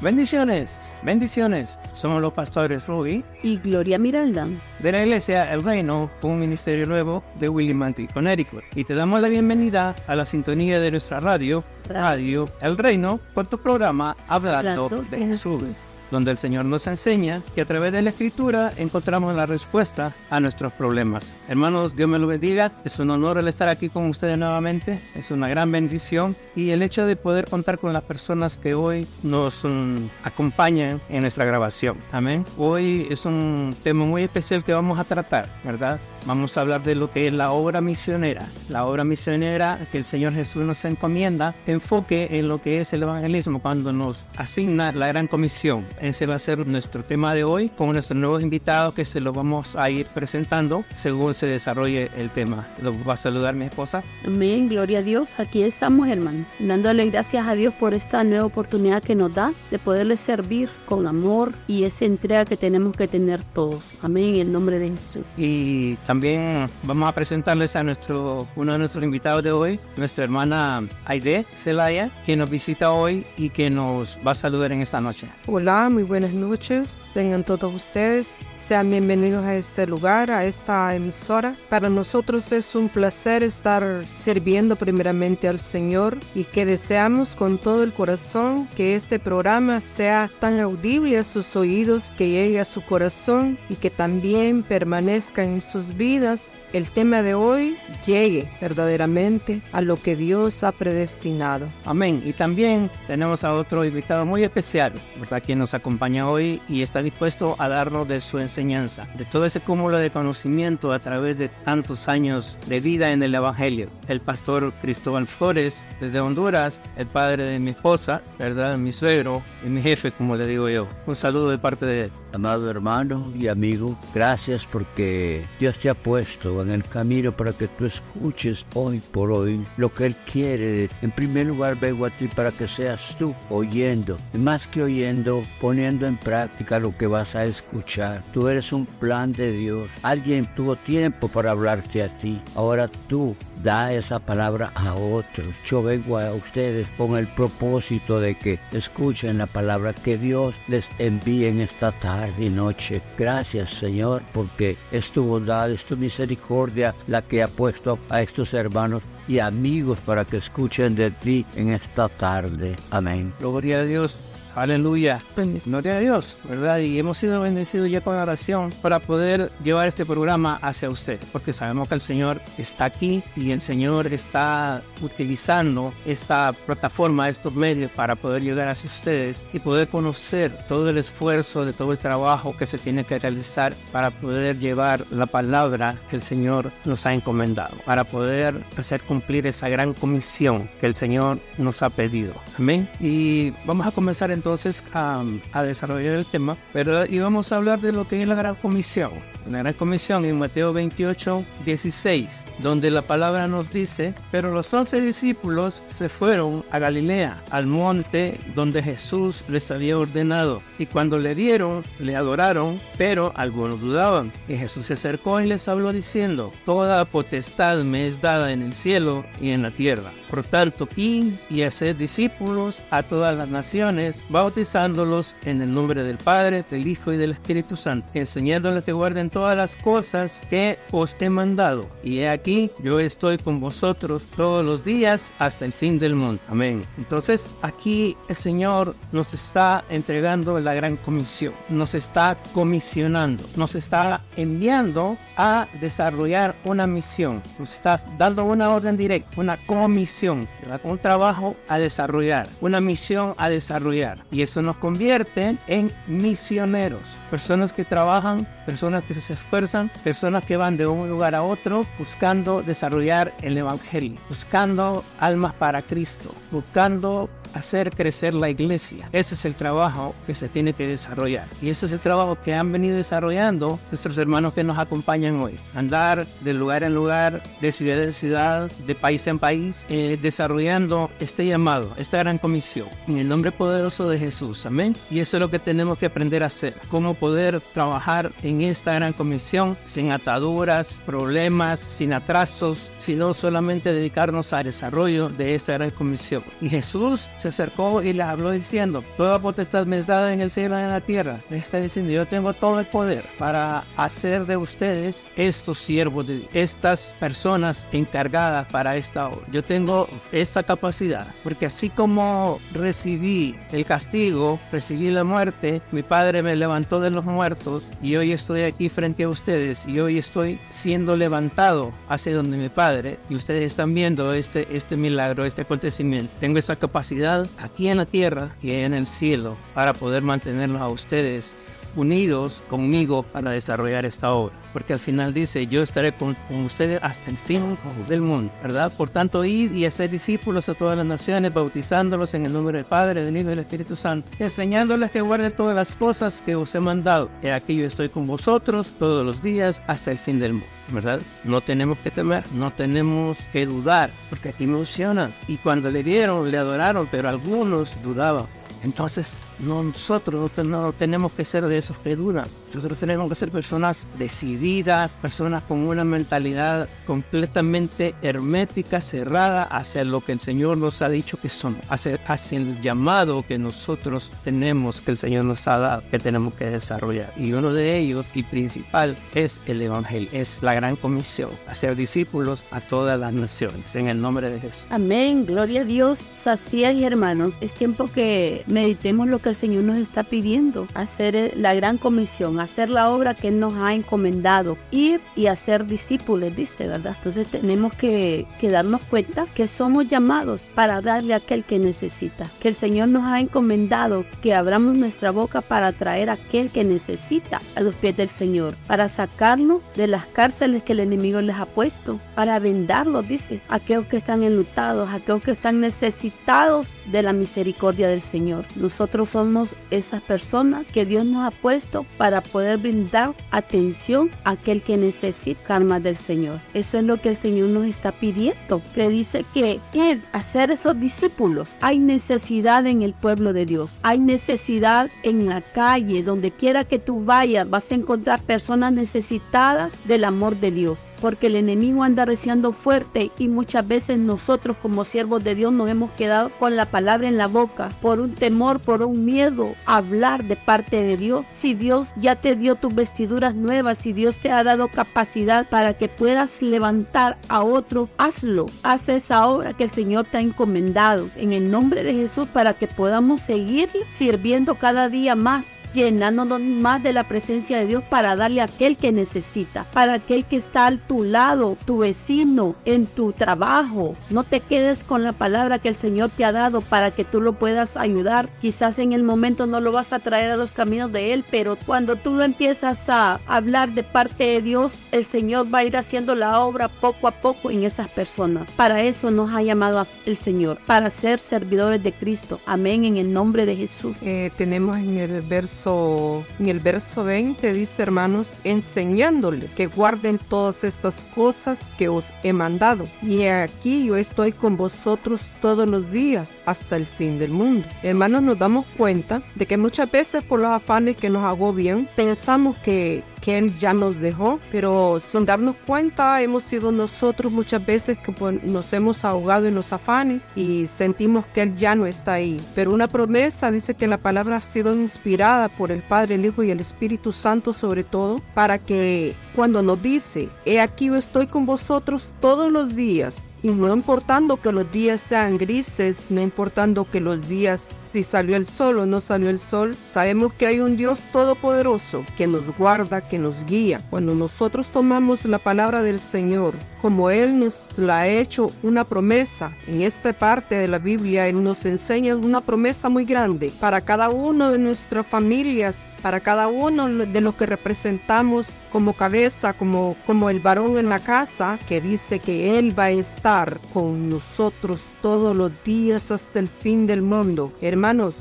Bendiciones, bendiciones. Somos los pastores Ruby y Gloria Miranda de la iglesia El Reino, un ministerio nuevo de Willimantic, Connecticut. Y te damos la bienvenida a la sintonía de nuestra radio, Radio El Reino, por tu programa Hablando de Jesús donde el Señor nos enseña que a través de la Escritura encontramos la respuesta a nuestros problemas. Hermanos, Dios me lo bendiga. Es un honor el estar aquí con ustedes nuevamente. Es una gran bendición y el hecho de poder contar con las personas que hoy nos mm, acompañan en nuestra grabación. Amén. Hoy es un tema muy especial que vamos a tratar, ¿verdad? Vamos a hablar de lo que es la obra misionera. La obra misionera que el Señor Jesús nos encomienda, enfoque en lo que es el evangelismo cuando nos asigna la gran comisión. Ese va a ser nuestro tema de hoy con nuestros nuevos invitados que se los vamos a ir presentando según se desarrolle el tema. Los va a saludar mi esposa. Amén, gloria a Dios. Aquí estamos, hermano, dándole gracias a Dios por esta nueva oportunidad que nos da de poderle servir con amor y esa entrega que tenemos que tener todos. Amén, en el nombre de Jesús. Y también vamos a presentarles a nuestro, uno de nuestros invitados de hoy, nuestra hermana Aide Celaya, que nos visita hoy y que nos va a saludar en esta noche. Hola, muy buenas noches. Tengan todos ustedes. Sean bienvenidos a este lugar, a esta emisora. Para nosotros es un placer estar sirviendo primeramente al Señor y que deseamos con todo el corazón que este programa sea tan audible a sus oídos, que llegue a su corazón y que también permanezca en sus vidas vidas, el tema de hoy llegue verdaderamente a lo que Dios ha predestinado. Amén. Y también tenemos a otro invitado muy especial, ¿verdad? Quien nos acompaña hoy y está dispuesto a darnos de su enseñanza, de todo ese cúmulo de conocimiento a través de tantos años de vida en el Evangelio. El pastor Cristóbal Flores, desde Honduras, el padre de mi esposa, ¿verdad? Mi suegro y mi jefe, como le digo yo. Un saludo de parte de él. Amado hermano y amigo, gracias porque Dios te ha puesto en el camino para que tú escuches hoy por hoy lo que Él quiere. En primer lugar, vengo a ti para que seas tú oyendo, más que oyendo, poniendo en práctica lo que vas a escuchar. Tú eres un plan de Dios. Alguien tuvo tiempo para hablarte a ti. Ahora tú da esa palabra a otros. Yo vengo a ustedes con el propósito de que escuchen la palabra que Dios les envíe en esta tarde y noche. Gracias Señor porque es tu bondad, tu misericordia la que ha puesto a estos hermanos y amigos para que escuchen de ti en esta tarde. Amén. Gloria a Dios. Aleluya. Gloria a Dios, ¿verdad? Y hemos sido bendecidos ya con oración para poder llevar este programa hacia usted, porque sabemos que el Señor está aquí y el Señor está utilizando esta plataforma, estos medios para poder llegar hacia ustedes y poder conocer todo el esfuerzo de todo el trabajo que se tiene que realizar para poder llevar la palabra que el Señor nos ha encomendado, para poder hacer cumplir esa gran comisión que el Señor nos ha pedido. Amén. Y vamos a comenzar entonces a, desarrollar el tema, pero íbamos a hablar de lo que es la gran comisión. La gran comisión en Mateo 28, 16, donde la palabra nos dice, pero los once discípulos se fueron a Galilea, al monte donde Jesús les había ordenado, y cuando le dieron, le adoraron, pero algunos dudaban. Y Jesús se acercó y les habló diciendo, toda potestad me es dada en el cielo y en la tierra. Por tanto, id y haced discípulos a todas las naciones, bautizándolos en el nombre del Padre, del Hijo y del Espíritu Santo, enseñándoles que guarden todas las cosas que os he mandado. Y aquí, yo estoy con vosotros todos los días hasta el fin del mundo. Amén. Entonces, aquí el Señor nos está entregando la gran comisión, nos está comisionando, nos está enviando a desarrollar una misión, nos está dando una orden directa, una comisión, un trabajo a desarrollar, una misión a desarrollar. Y eso nos convierte en misioneros, personas que trabajan, personas que se esfuerzan, personas que van de un lugar a otro buscando desarrollar el Evangelio, buscando almas para Cristo, buscando hacer crecer la iglesia. Ese es el trabajo que se tiene que desarrollar. Y ese es el trabajo que han venido desarrollando nuestros hermanos que nos acompañan hoy. Andar de lugar en lugar, de ciudad en ciudad, de país en país, eh, desarrollando este llamado, esta gran comisión. En el nombre poderoso de Jesús. Amén. Y eso es lo que tenemos que aprender a hacer. Cómo poder trabajar en esta gran comisión sin ataduras, problemas, sin atrasos, sino solamente dedicarnos al desarrollo de esta gran comisión. Y Jesús se acercó y les habló diciendo, toda potestad me es dada en el cielo y en la tierra. Le está diciendo, yo tengo todo el poder para hacer de ustedes estos siervos, de estas personas encargadas para esta obra. Yo tengo esta capacidad, porque así como recibí el castigo, recibí la muerte, mi Padre me levantó de los muertos y hoy estoy aquí frente a ustedes y hoy estoy siendo levantado hacia donde mi Padre y ustedes están viendo este, este milagro, este acontecimiento. Tengo esa capacidad aquí en la tierra y en el cielo para poder mantenerlos a ustedes unidos conmigo para desarrollar esta obra. Porque al final dice, yo estaré con, ustedes hasta el fin del mundo, ¿verdad? Por tanto, ir y hacer discípulos a todas las naciones, bautizándolos en el nombre del Padre, del Hijo y del Espíritu Santo, enseñándoles que guarden todas las cosas que os he mandado. Y aquí yo estoy con vosotros todos los días hasta el fin del mundo. ¿verdad? No tenemos que temer, no tenemos que dudar, porque aquí me emocionan. Y cuando le dieron, le adoraron, pero algunos dudaban. Entonces, nosotros no tenemos que ser de esos que dudan. Nosotros tenemos que ser personas decididas, personas con una mentalidad completamente hermética, cerrada hacia lo que el Señor nos ha dicho que son, hacia, hacia el llamado que nosotros tenemos, que el Señor nos ha dado, que tenemos que desarrollar. Y uno de ellos, y principal, es el Evangelio, es la gran comisión, hacer discípulos a todas las naciones, en el nombre de Jesús. Amén, gloria a Dios, sacia y hermanos, es tiempo que meditemos lo que el Señor nos está pidiendo, hacer la gran comisión, hacer la obra que Él nos ha encomendado, ir y hacer discípulos, dice, ¿verdad? Entonces tenemos que, que darnos cuenta que somos llamados para darle a aquel que necesita, que el Señor nos ha encomendado que abramos nuestra boca para traer a aquel que necesita a los pies del Señor, para sacarnos de las cárceles que el enemigo les ha puesto, para vendarlos, dice, aquellos que están enlutados, aquellos que están necesitados de la misericordia del Señor. Nosotros somos esas personas que Dios nos ha puesto para poder brindar atención a aquel que necesita karma del Señor. Eso es lo que el Señor nos está pidiendo. Que dice que Él, hacer esos discípulos, hay necesidad en el pueblo de Dios. Hay necesidad en la calle, donde quiera que tú vayas, vas a encontrar personas necesitadas del amor de Dios porque el enemigo anda reciando fuerte y muchas veces nosotros como siervos de Dios nos hemos quedado con la palabra en la boca por un temor, por un miedo a hablar de parte de Dios. Si Dios ya te dio tus vestiduras nuevas, si Dios te ha dado capacidad para que puedas levantar a otros, hazlo. Haz esa obra que el Señor te ha encomendado en el nombre de Jesús para que podamos seguir sirviendo cada día más llenándonos más de la presencia de Dios para darle a aquel que necesita, para aquel que está a tu lado, tu vecino, en tu trabajo. No te quedes con la palabra que el Señor te ha dado para que tú lo puedas ayudar. Quizás en el momento no lo vas a traer a los caminos de Él, pero cuando tú lo empiezas a hablar de parte de Dios, el Señor va a ir haciendo la obra poco a poco en esas personas. Para eso nos ha llamado el Señor, para ser servidores de Cristo. Amén, en el nombre de Jesús. Eh, tenemos en el verso en el verso 20 dice, hermanos, enseñándoles que guarden todas estas cosas que os he mandado. Y aquí yo estoy con vosotros todos los días hasta el fin del mundo. Hermanos, nos damos cuenta de que muchas veces por los afanes que nos bien pensamos que que Él ya nos dejó, pero sin darnos cuenta hemos sido nosotros muchas veces que pues, nos hemos ahogado en los afanes y sentimos que Él ya no está ahí. Pero una promesa dice que la palabra ha sido inspirada por el Padre, el Hijo y el Espíritu Santo sobre todo, para que cuando nos dice, he aquí yo estoy con vosotros todos los días y no importando que los días sean grises, no importando que los días si salió el sol o no salió el sol, sabemos que hay un Dios todopoderoso que nos guarda, que nos guía. Cuando nosotros tomamos la palabra del Señor, como Él nos la ha hecho una promesa, en esta parte de la Biblia Él nos enseña una promesa muy grande para cada uno de nuestras familias, para cada uno de los que representamos como cabeza, como, como el varón en la casa, que dice que Él va a estar con nosotros todos los días hasta el fin del mundo.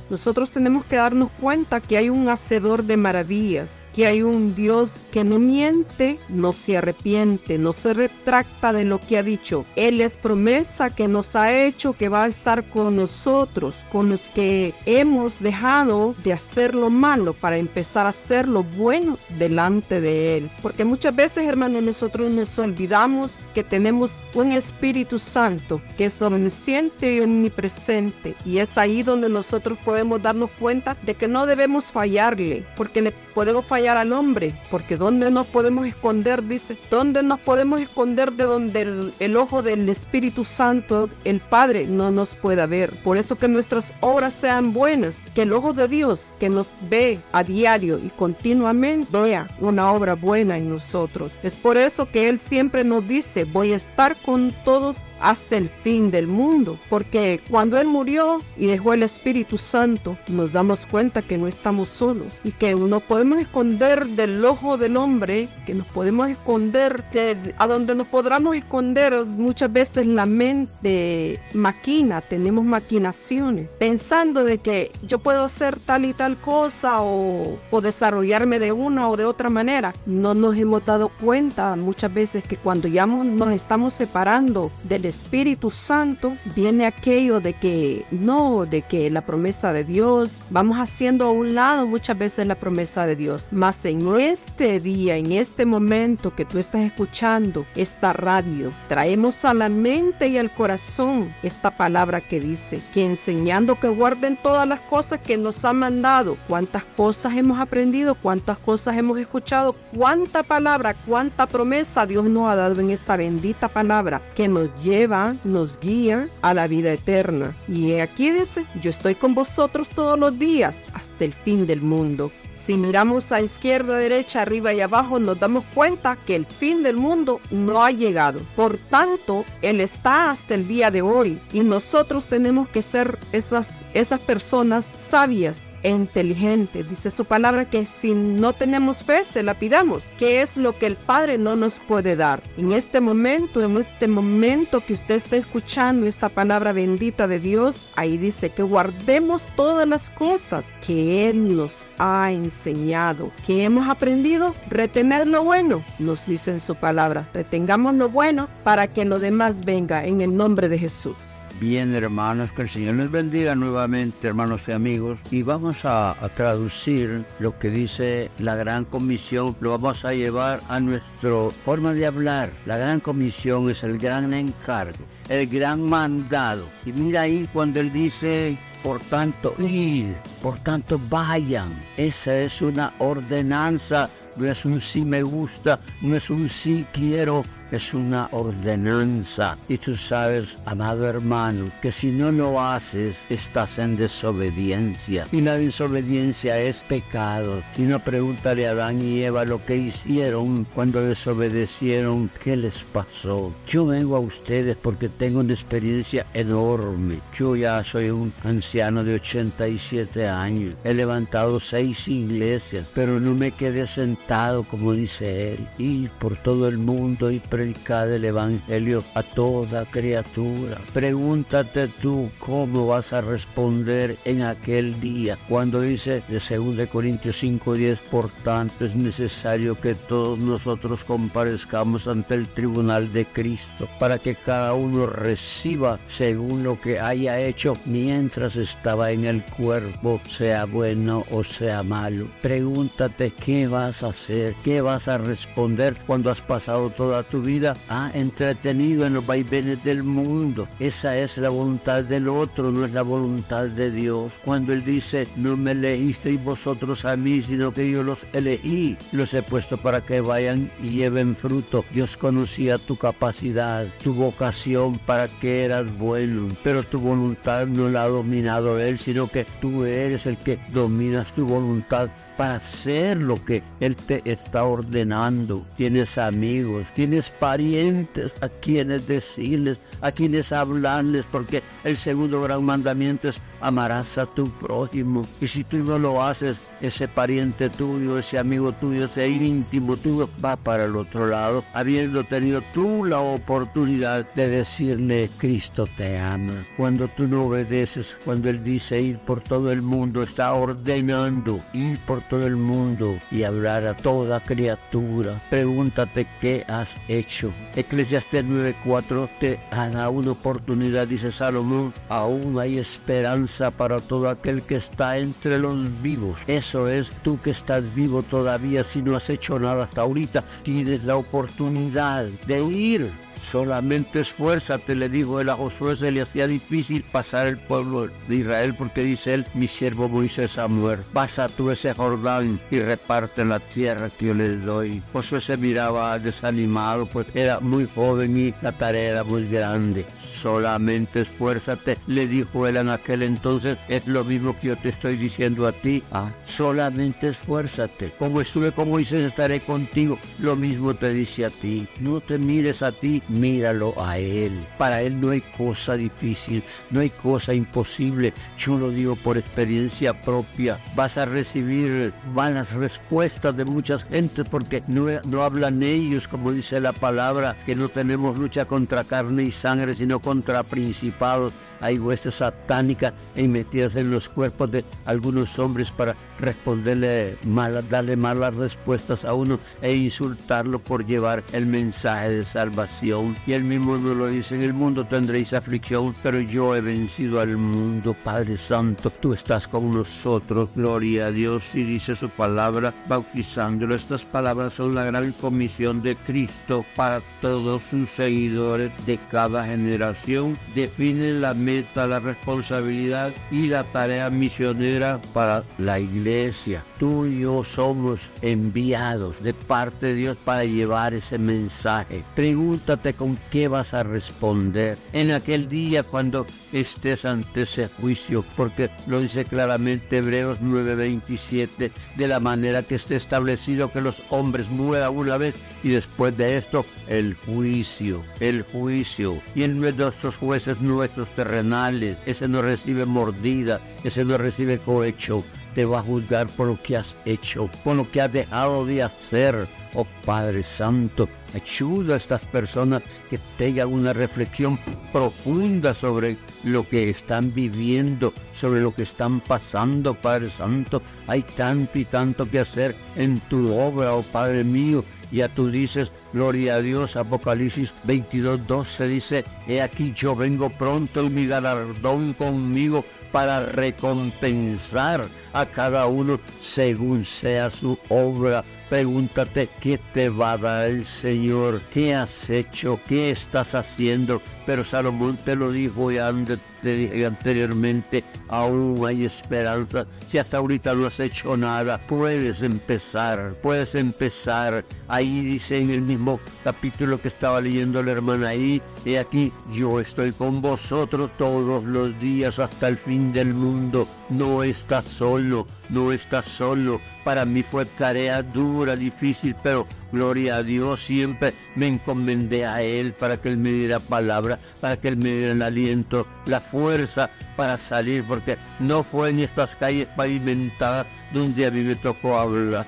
Nosotros tenemos que darnos cuenta que hay un hacedor de maravillas Aquí hay un Dios que no miente, no se arrepiente, no se retracta de lo que ha dicho. Él es promesa que nos ha hecho que va a estar con nosotros, con los que hemos dejado de hacer lo malo para empezar a hacer lo bueno delante de Él. Porque muchas veces, hermanos, nosotros nos olvidamos que tenemos un Espíritu Santo que es omnisciente y omnipresente. Y es ahí donde nosotros podemos darnos cuenta de que no debemos fallarle, porque le podemos fallar al hombre, porque donde nos podemos esconder, dice, donde nos podemos esconder de donde el, el ojo del Espíritu Santo, el Padre, no nos pueda ver. Por eso que nuestras obras sean buenas, que el ojo de Dios que nos ve a diario y continuamente vea una obra buena en nosotros. Es por eso que Él siempre nos dice, voy a estar con todos hasta el fin del mundo, porque cuando Él murió y dejó el Espíritu Santo, nos damos cuenta que no estamos solos y que no podemos esconder del ojo del hombre, que nos podemos esconder de, a donde nos podamos esconder muchas veces la mente maquina, tenemos maquinaciones, pensando de que yo puedo hacer tal y tal cosa o, o desarrollarme de una o de otra manera. No nos hemos dado cuenta muchas veces que cuando ya nos estamos separando del Espíritu Santo, viene aquello de que no, de que la promesa de Dios, vamos haciendo a un lado muchas veces la promesa de Dios. Mas en este día, en este momento que tú estás escuchando esta radio, traemos a la mente y al corazón esta palabra que dice que enseñando que guarden todas las cosas que nos ha mandado, cuántas cosas hemos aprendido, cuántas cosas hemos escuchado, cuánta palabra, cuánta promesa Dios nos ha dado en esta bendita palabra que nos lleva nos guía a la vida eterna. Y aquí dice, yo estoy con vosotros todos los días hasta el fin del mundo. Si miramos a izquierda, derecha, arriba y abajo, nos damos cuenta que el fin del mundo no ha llegado. Por tanto, Él está hasta el día de hoy y nosotros tenemos que ser esas, esas personas sabias e inteligente. Dice su palabra que si no tenemos fe, se la pidamos, que es lo que el Padre no nos puede dar. En este momento, en este momento que usted está escuchando esta palabra bendita de Dios, ahí dice que guardemos todas las cosas que Él nos ha enseñado, que hemos aprendido, retener lo bueno, nos dice en su palabra. Retengamos lo bueno para que lo demás venga en el nombre de Jesús. Bien, hermanos, que el Señor les bendiga nuevamente, hermanos y amigos. Y vamos a, a, traducir lo que dice la Gran Comisión, lo vamos a llevar a nuestra forma de hablar. La Gran Comisión es el gran encargo, el gran mandado. Y mira ahí cuando Él dice, por tanto, ir, por tanto, vayan. Esa es una ordenanza, no es un sí me gusta, no es un sí quiero es una ordenanza. Y tú sabes, amado hermano, que si no lo haces, estás en desobediencia. Y la desobediencia es pecado. Si no, pregúntale a Adán y Eva lo que hicieron cuando desobedecieron, qué les pasó. Yo vengo a ustedes porque tengo una experiencia enorme. Yo ya soy un anciano de 87 años. He levantado seis iglesias, pero no me quedé sentado, como dice él, ir por todo el mundo y predicar el Evangelio a toda criatura. Pregúntate tú cómo vas a responder en aquel día. Cuando dice de 2 Corintios 5:10, por tanto es necesario que todos nosotros comparezcamos ante el tribunal de Cristo para que cada uno reciba según lo que haya hecho mientras estaba en el cuerpo, sea bueno o sea malo. Pregúntate qué vas a hacer, qué vas a responder cuando has pasado toda tu vida ha entretenido en los vaivenes del mundo. Esa es la voluntad del otro, no es la voluntad de Dios. Cuando Él dice, no me elegisteis vosotros a mí, sino que yo los elegí, los he puesto para que vayan y lleven fruto. Dios conocía tu capacidad, tu vocación para que eras bueno, pero tu voluntad no la ha dominado Él, sino que tú eres el que dominas tu voluntad para hacer lo que Él te está ordenando. Tienes amigos, tienes parientes a quienes decirles, a quienes hablarles, porque el segundo gran mandamiento es amarás a tu prójimo. Y si tú no lo haces, ese pariente tuyo, ese amigo tuyo, ese íntimo tuyo va para el otro lado, habiendo tenido tú la oportunidad de decirle, Cristo te ama. Cuando tú no obedeces, cuando Él dice ir por todo el mundo, está ordenando ir por todo el mundo y hablar a toda criatura. Pregúntate qué has hecho. Eclesiastes 9:4 te da una oportunidad, dice Salomón, aún hay esperanza para todo aquel que está entre los vivos. Eso es tú que estás vivo todavía si no has hecho nada hasta ahorita. Tienes la oportunidad de ir Solamente esfuérzate, le dijo él a Josué, se le hacía difícil pasar el pueblo de Israel porque dice él, mi siervo Moisés ha muerto. Pasa tú ese Jordán y reparte la tierra que yo les doy. Josué se miraba desanimado, pues era muy joven y la tarea era muy grande solamente esfuérzate, le dijo él en aquel entonces, es lo mismo que yo te estoy diciendo a ti, ah, solamente esfuérzate, como estuve con Moisés estaré contigo, lo mismo te dice a ti, no te mires a ti, míralo a él, para él no hay cosa difícil, no hay cosa imposible, yo lo digo por experiencia propia, vas a recibir malas respuestas de muchas gentes porque no, no hablan ellos, como dice la palabra, que no tenemos lucha contra carne y sangre, sino contra principados hay huestes satánicas y metidas en los cuerpos de algunos hombres para responderle malas, darle malas respuestas a uno e insultarlo por llevar el mensaje de salvación. Y él mismo nos lo dice, en el mundo tendréis aflicción, pero yo he vencido al mundo, Padre Santo, tú estás con nosotros, gloria a Dios, y dice su palabra, bautizándolo. Estas palabras son la gran comisión de Cristo para todos sus seguidores de cada generación. Define la la responsabilidad y la tarea misionera para la iglesia. Tú y yo somos enviados de parte de Dios para llevar ese mensaje. Pregúntate con qué vas a responder en aquel día cuando estés ante ese juicio, porque lo dice claramente Hebreos 9:27, de la manera que esté establecido que los hombres mueran una vez y después de esto el juicio, el juicio. Y en nuestros jueces nuestros terrenales, ese no recibe mordida, ese no recibe cohecho, te va a juzgar por lo que has hecho, por lo que has dejado de hacer. Oh Padre Santo, ayuda a estas personas que tengan una reflexión profunda sobre lo que están viviendo, sobre lo que están pasando, Padre Santo. Hay tanto y tanto que hacer en tu obra, oh Padre mío. Ya tú dices, gloria a Dios, Apocalipsis 22, 12 dice, he aquí yo vengo pronto y mi galardón conmigo para recompensar a cada uno según sea su obra. Pregúntate qué te va a dar el Señor, qué has hecho, qué estás haciendo. Pero Salomón te lo dijo ya anteriormente, aún hay esperanza. Si hasta ahorita no has hecho nada, puedes empezar, puedes empezar. Ahí dice en el mismo capítulo que estaba leyendo la hermana ahí, y aquí yo estoy con vosotros todos los días hasta el fin del mundo. No estás solo no estás solo. Para mí fue tarea dura, difícil, pero gloria a Dios, siempre me encomendé a Él para que Él me diera palabra, para que Él me diera el aliento, la fuerza para salir, porque no fue en estas calles pavimentadas donde a mí me tocó hablar.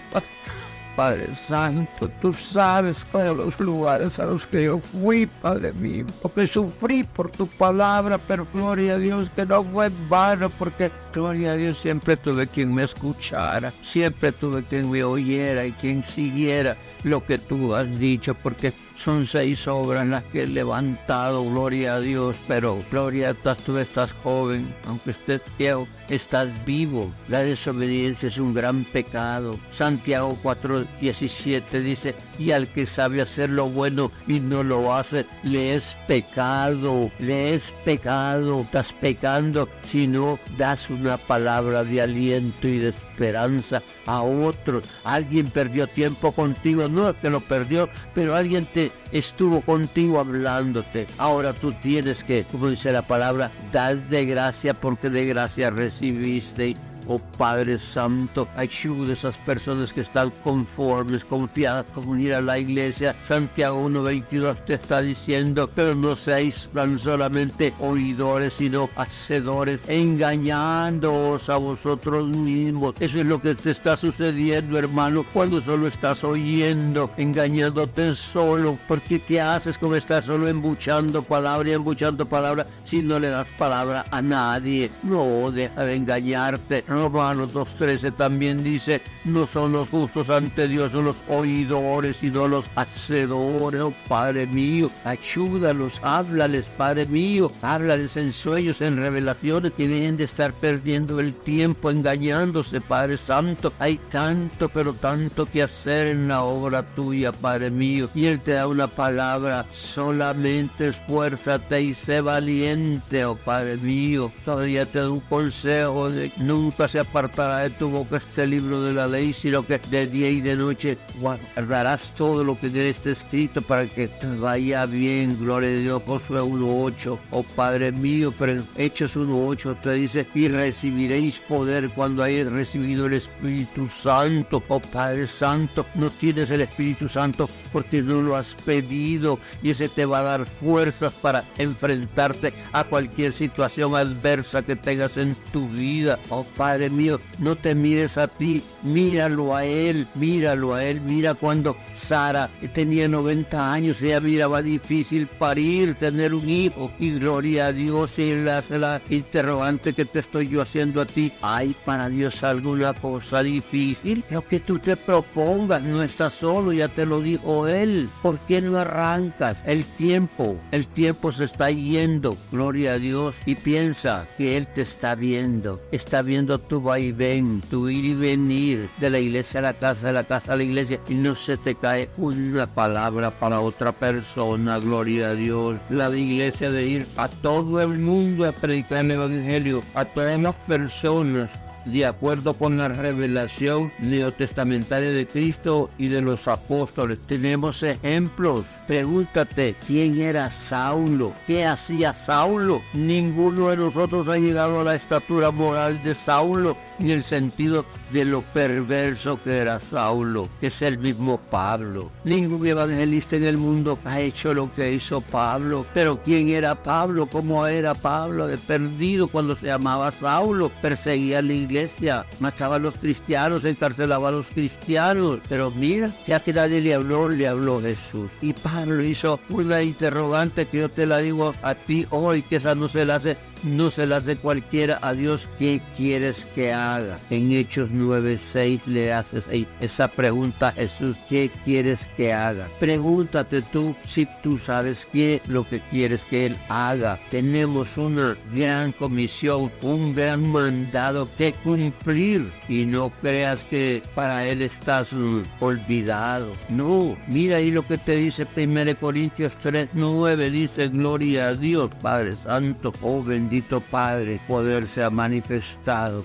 Padre Santo, tú sabes cuáles los lugares a los que yo fui, Padre mío, porque sufrí por tu palabra, pero gloria a Dios que no fue vano, porque gloria a Dios siempre tuve quien me escuchara, siempre tuve quien me oyera y quien siguiera lo que tú has dicho, porque son seis obras las que he levantado, gloria a Dios, pero gloria a tú estás joven, aunque estés viejo, estás vivo. La desobediencia es un gran pecado. Santiago 4:17 dice, y al que sabe hacer lo bueno y no lo hace, le es pecado, le es pecado, estás pecando si no das una palabra de aliento y de esperanza a otros. Alguien perdió tiempo contigo, no que lo perdió, pero alguien te estuvo contigo hablándote. Ahora tú tienes que, como dice la palabra, dar de gracia porque de gracia recibiste Oh Padre Santo, ayuda a esas personas que están conformes, confiadas con ir a la iglesia. Santiago 1.22 te está diciendo, pero no seáis tan solamente oidores, sino hacedores, engañándoos a vosotros mismos. Eso es lo que te está sucediendo, hermano, cuando solo estás oyendo, engañándote solo. Porque ¿qué haces con estar solo embuchando palabra y embuchando palabra si no le das palabra a nadie? No, deja de engañarte. Romanos 2.13 también dice, no son los justos ante Dios, son los oidores, sino los hacedores. Oh Padre mío, ayúdalos, háblales, Padre mío, háblales en sueños, en revelaciones, que vienen de estar perdiendo el tiempo engañándose, Padre Santo. Hay tanto, pero tanto que hacer en la obra tuya, Padre mío. Y Él te da una palabra, solamente esfuérzate y sé valiente, oh Padre mío. Todavía te doy un consejo de nunca se apartará de tu boca este libro de la ley, sino que de día y de noche guardarás todo lo que en está escrito para que vaya bien. Gloria a Dios, Josué 1.8. Oh Padre mío, pero Hechos 1.8 te dice, y recibiréis poder cuando hayas recibido el Espíritu Santo. Oh Padre Santo, no tienes el Espíritu Santo porque no lo has pedido y ese te va a dar fuerzas para enfrentarte a cualquier situación adversa que tengas en tu vida. Oh Padre mío, no te mires a ti, míralo a Él, míralo a Él. Mira cuando Sara tenía 90 años, ella miraba difícil parir, tener un hijo. Y gloria a Dios, y la, la interrogante que te estoy yo haciendo a ti. ¿Hay para Dios alguna cosa difícil? Lo que tú te propongas, no estás solo, ya te lo dijo Él. ¿Por qué no arrancas? El tiempo, el tiempo se está yendo, gloria a Dios. Y piensa que Él te está viendo, está viendo tu vaivén, tu ir y venir de la iglesia a la casa, de la casa a la iglesia. Y no se te cae una palabra para otra persona, gloria a Dios. La iglesia de ir a todo el mundo a predicar el evangelio, a todas las personas de acuerdo con la revelación neotestamentaria de Cristo y de los apóstoles. Tenemos ejemplos. Pregúntate, ¿quién era Saulo? ¿Qué hacía Saulo? Ninguno de nosotros ha llegado a la estatura moral de Saulo, ni el sentido de lo perverso que era Saulo, que es el mismo Pablo. Ningún evangelista en el mundo ha hecho lo que hizo Pablo. Pero ¿quién era Pablo? ¿Cómo era Pablo? De perdido cuando se llamaba Saulo. Perseguía la iglesia, mataba a los cristianos, encarcelaba a los cristianos. Pero mira, ya que nadie le habló, le habló Jesús. Y Pablo hizo una interrogante que yo te la digo a ti hoy, que esa no se la hace no se la hace cualquiera a Dios, ¿qué quieres que haga? En Hechos 9:6 le haces esa pregunta a Jesús, ¿qué quieres que haga? Pregúntate tú si tú sabes qué lo que quieres que Él haga. Tenemos una gran comisión, un gran mandado que cumplir y no creas que para Él estás olvidado. No, mira ahí lo que te dice 1 Corintios 3:9, dice, gloria a Dios, Padre Santo, oh bendito Padre, poder se ha manifestado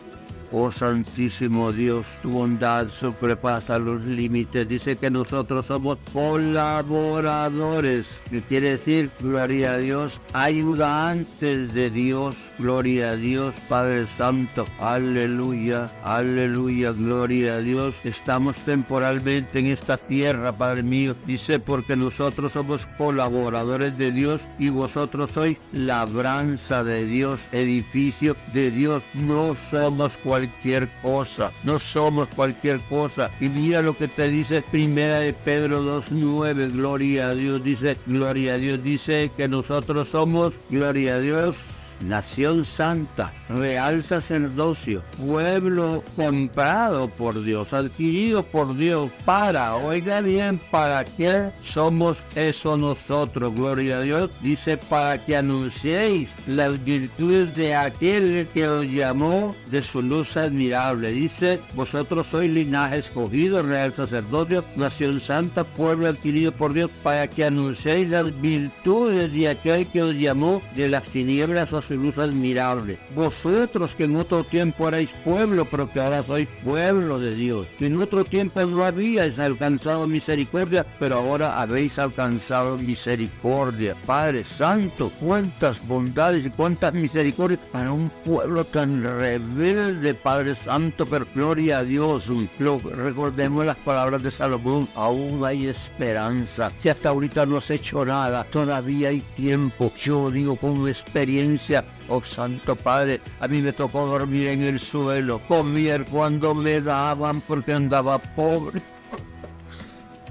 Oh Santísimo Dios, tu bondad sobrepasa los límites. Dice que nosotros somos colaboradores. ¿Qué quiere decir? Gloria a Dios. Ayudantes de Dios. Gloria a Dios, Padre Santo. Aleluya, aleluya, gloria a Dios. Estamos temporalmente en esta tierra, Padre mío. Dice, porque nosotros somos colaboradores de Dios y vosotros sois labranza de Dios, edificio de Dios. No somos cualquier cosa, no somos cualquier cosa. Y mira lo que te dice Primera de Pedro 2.9, gloria a Dios, dice, gloria a Dios, dice que nosotros somos, gloria a Dios, nación santa, real sacerdocio, pueblo comprado por Dios, adquirido por Dios para, oiga bien, para qué somos eso nosotros, gloria a Dios, dice para que anunciéis las virtudes de aquel que os llamó de su luz admirable, dice, vosotros sois linaje escogido, real sacerdocio, nación santa, pueblo adquirido por Dios, para que anunciéis las virtudes de aquel que os llamó de las tinieblas a su luz admirable. Vosotros que en otro tiempo erais pueblo, pero que ahora sois pueblo de Dios. Que en otro tiempo no habíais alcanzado misericordia, pero ahora habéis alcanzado misericordia. Padre Santo, cuántas bondades y cuántas misericordias para un pueblo tan rebelde, Padre Santo, pero gloria a Dios. Lo, recordemos las palabras de Salomón, aún hay esperanza. Si hasta ahorita no has hecho nada, todavía hay tiempo. Yo digo con experiencia, oh Santo Padre, a mí me tocó dormir en el suelo, comer cuando me daban porque andaba pobre.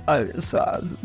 Ay, Santo,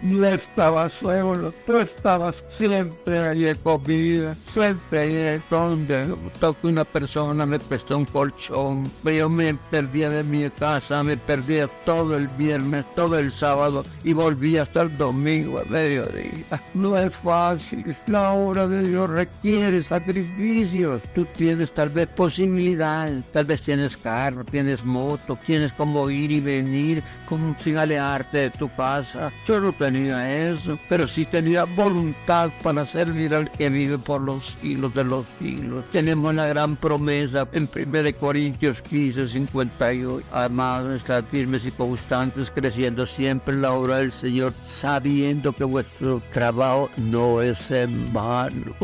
no estaba solo, tú estabas siempre allí conmigo, siempre allí donde toque una persona me prestó un colchón, yo me perdía de mi casa, me perdía todo el viernes, todo el sábado y volví hasta el domingo a mediodía. No es fácil, la obra de Dios requiere sacrificios. Tú tienes tal vez posibilidad, tal vez tienes carro, tienes moto, tienes como ir y venir, como sin alejar de tu casa. Yo no tenía eso, pero sí tenía voluntad para servir al que vive por los siglos de los siglos. Tenemos la gran promesa en 1 Corintios 15, 58. Amados, estad firmes y constantes, creciendo siempre en la obra del Señor, sabiendo que vuestro trabajo no es en vano.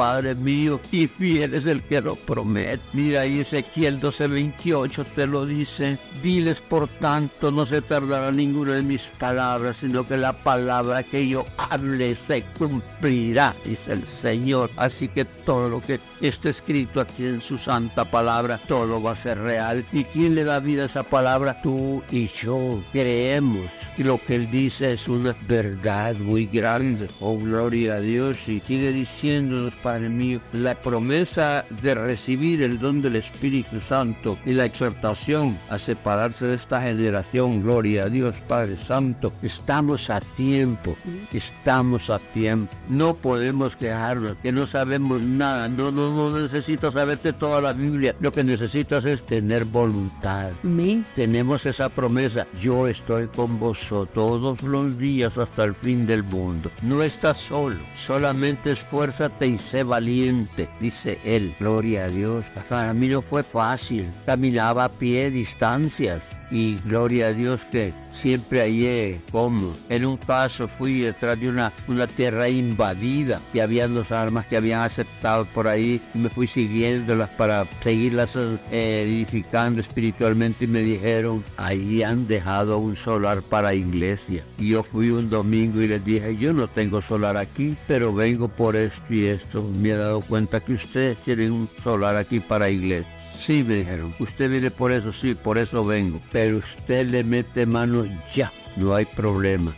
Padre mío, y fiel es el que lo promete. Mira ahí Ezequiel 12:28 te lo dice. Diles por tanto, no se tardará ninguna de mis palabras, sino que la palabra que yo hable se cumplirá, dice el Señor. Así que todo lo que está escrito aquí en su santa palabra, todo va a ser real. ¿Y quién le da vida a esa palabra? Tú y yo creemos que lo que él dice es una verdad muy grande. Oh, gloria a Dios. Y sigue diciéndonos, Padre mío, la promesa de recibir el don del Espíritu Santo y la exhortación a separarse de esta generación. Gloria a Dios, Padre Santo. Estamos a tiempo. Estamos a tiempo. No podemos quejarnos que no sabemos nada. No, no, no necesito saberte toda la Biblia. Lo que necesitas es tener voluntad. Amén. Tenemos esa promesa. Yo estoy con vosotros todos los días hasta el fin del mundo. No estás solo. Solamente esfuérzate y sé valiente, dice él. Gloria a Dios. Para mí no fue fácil. Caminaba a pie distancias y gloria a Dios que siempre hallé como. En un caso fui detrás de una, una tierra invadida y habían dos armas que habían aceptado por ahí me fui siguiéndolas para seguirlas eh, edificando espiritualmente y me dijeron, ahí han dejado un solar para iglesia. Y yo fui un domingo y les dije, yo no tengo solar aquí, pero vengo por esto y esto. Me he dado cuenta que ustedes tienen un solar aquí para iglesia. Sí, me dijeron, usted viene por eso, sí, por eso vengo. Pero usted le mete mano ya, no hay problema.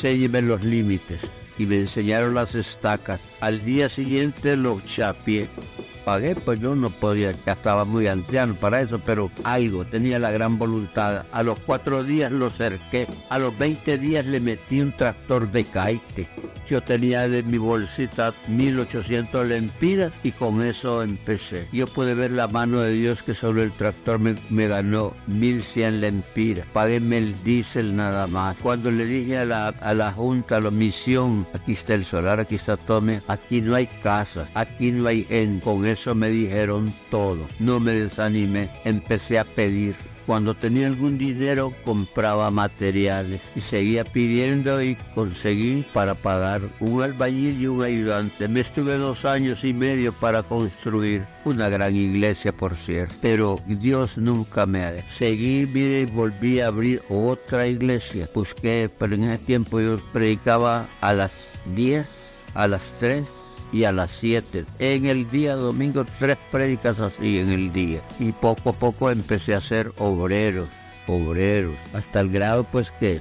Sélleme los límites. Y me enseñaron las estacas. Al día siguiente lo chapié pagué, pues yo no podía, ya estaba muy anciano para eso, pero algo, tenía la gran voluntad. A los cuatro días lo cerqué, a los 20 días le metí un tractor de caite. Yo tenía de mi bolsita 1800 lempiras y con eso empecé. Yo pude ver la mano de Dios que sobre el tractor me, me ganó 1100 lempiras. Paguéme el diésel nada más. Cuando le dije a la, a la Junta, a la misión, aquí está el solar, aquí está Tome, aquí no hay casa, aquí no hay en con eso eso me dijeron todo. No me desanimé, empecé a pedir. Cuando tenía algún dinero compraba materiales y seguía pidiendo y conseguí para pagar un albañil y un ayudante. Me estuve dos años y medio para construir una gran iglesia, por cierto. Pero Dios nunca me ha dejado. Seguí, mire, y volví a abrir otra iglesia. Busqué, pero en ese tiempo yo predicaba a las 10, a las 3 y a las 7. En el día domingo tres prédicas así en el día. Y poco a poco empecé a ser obrero, obrero, hasta el grado pues que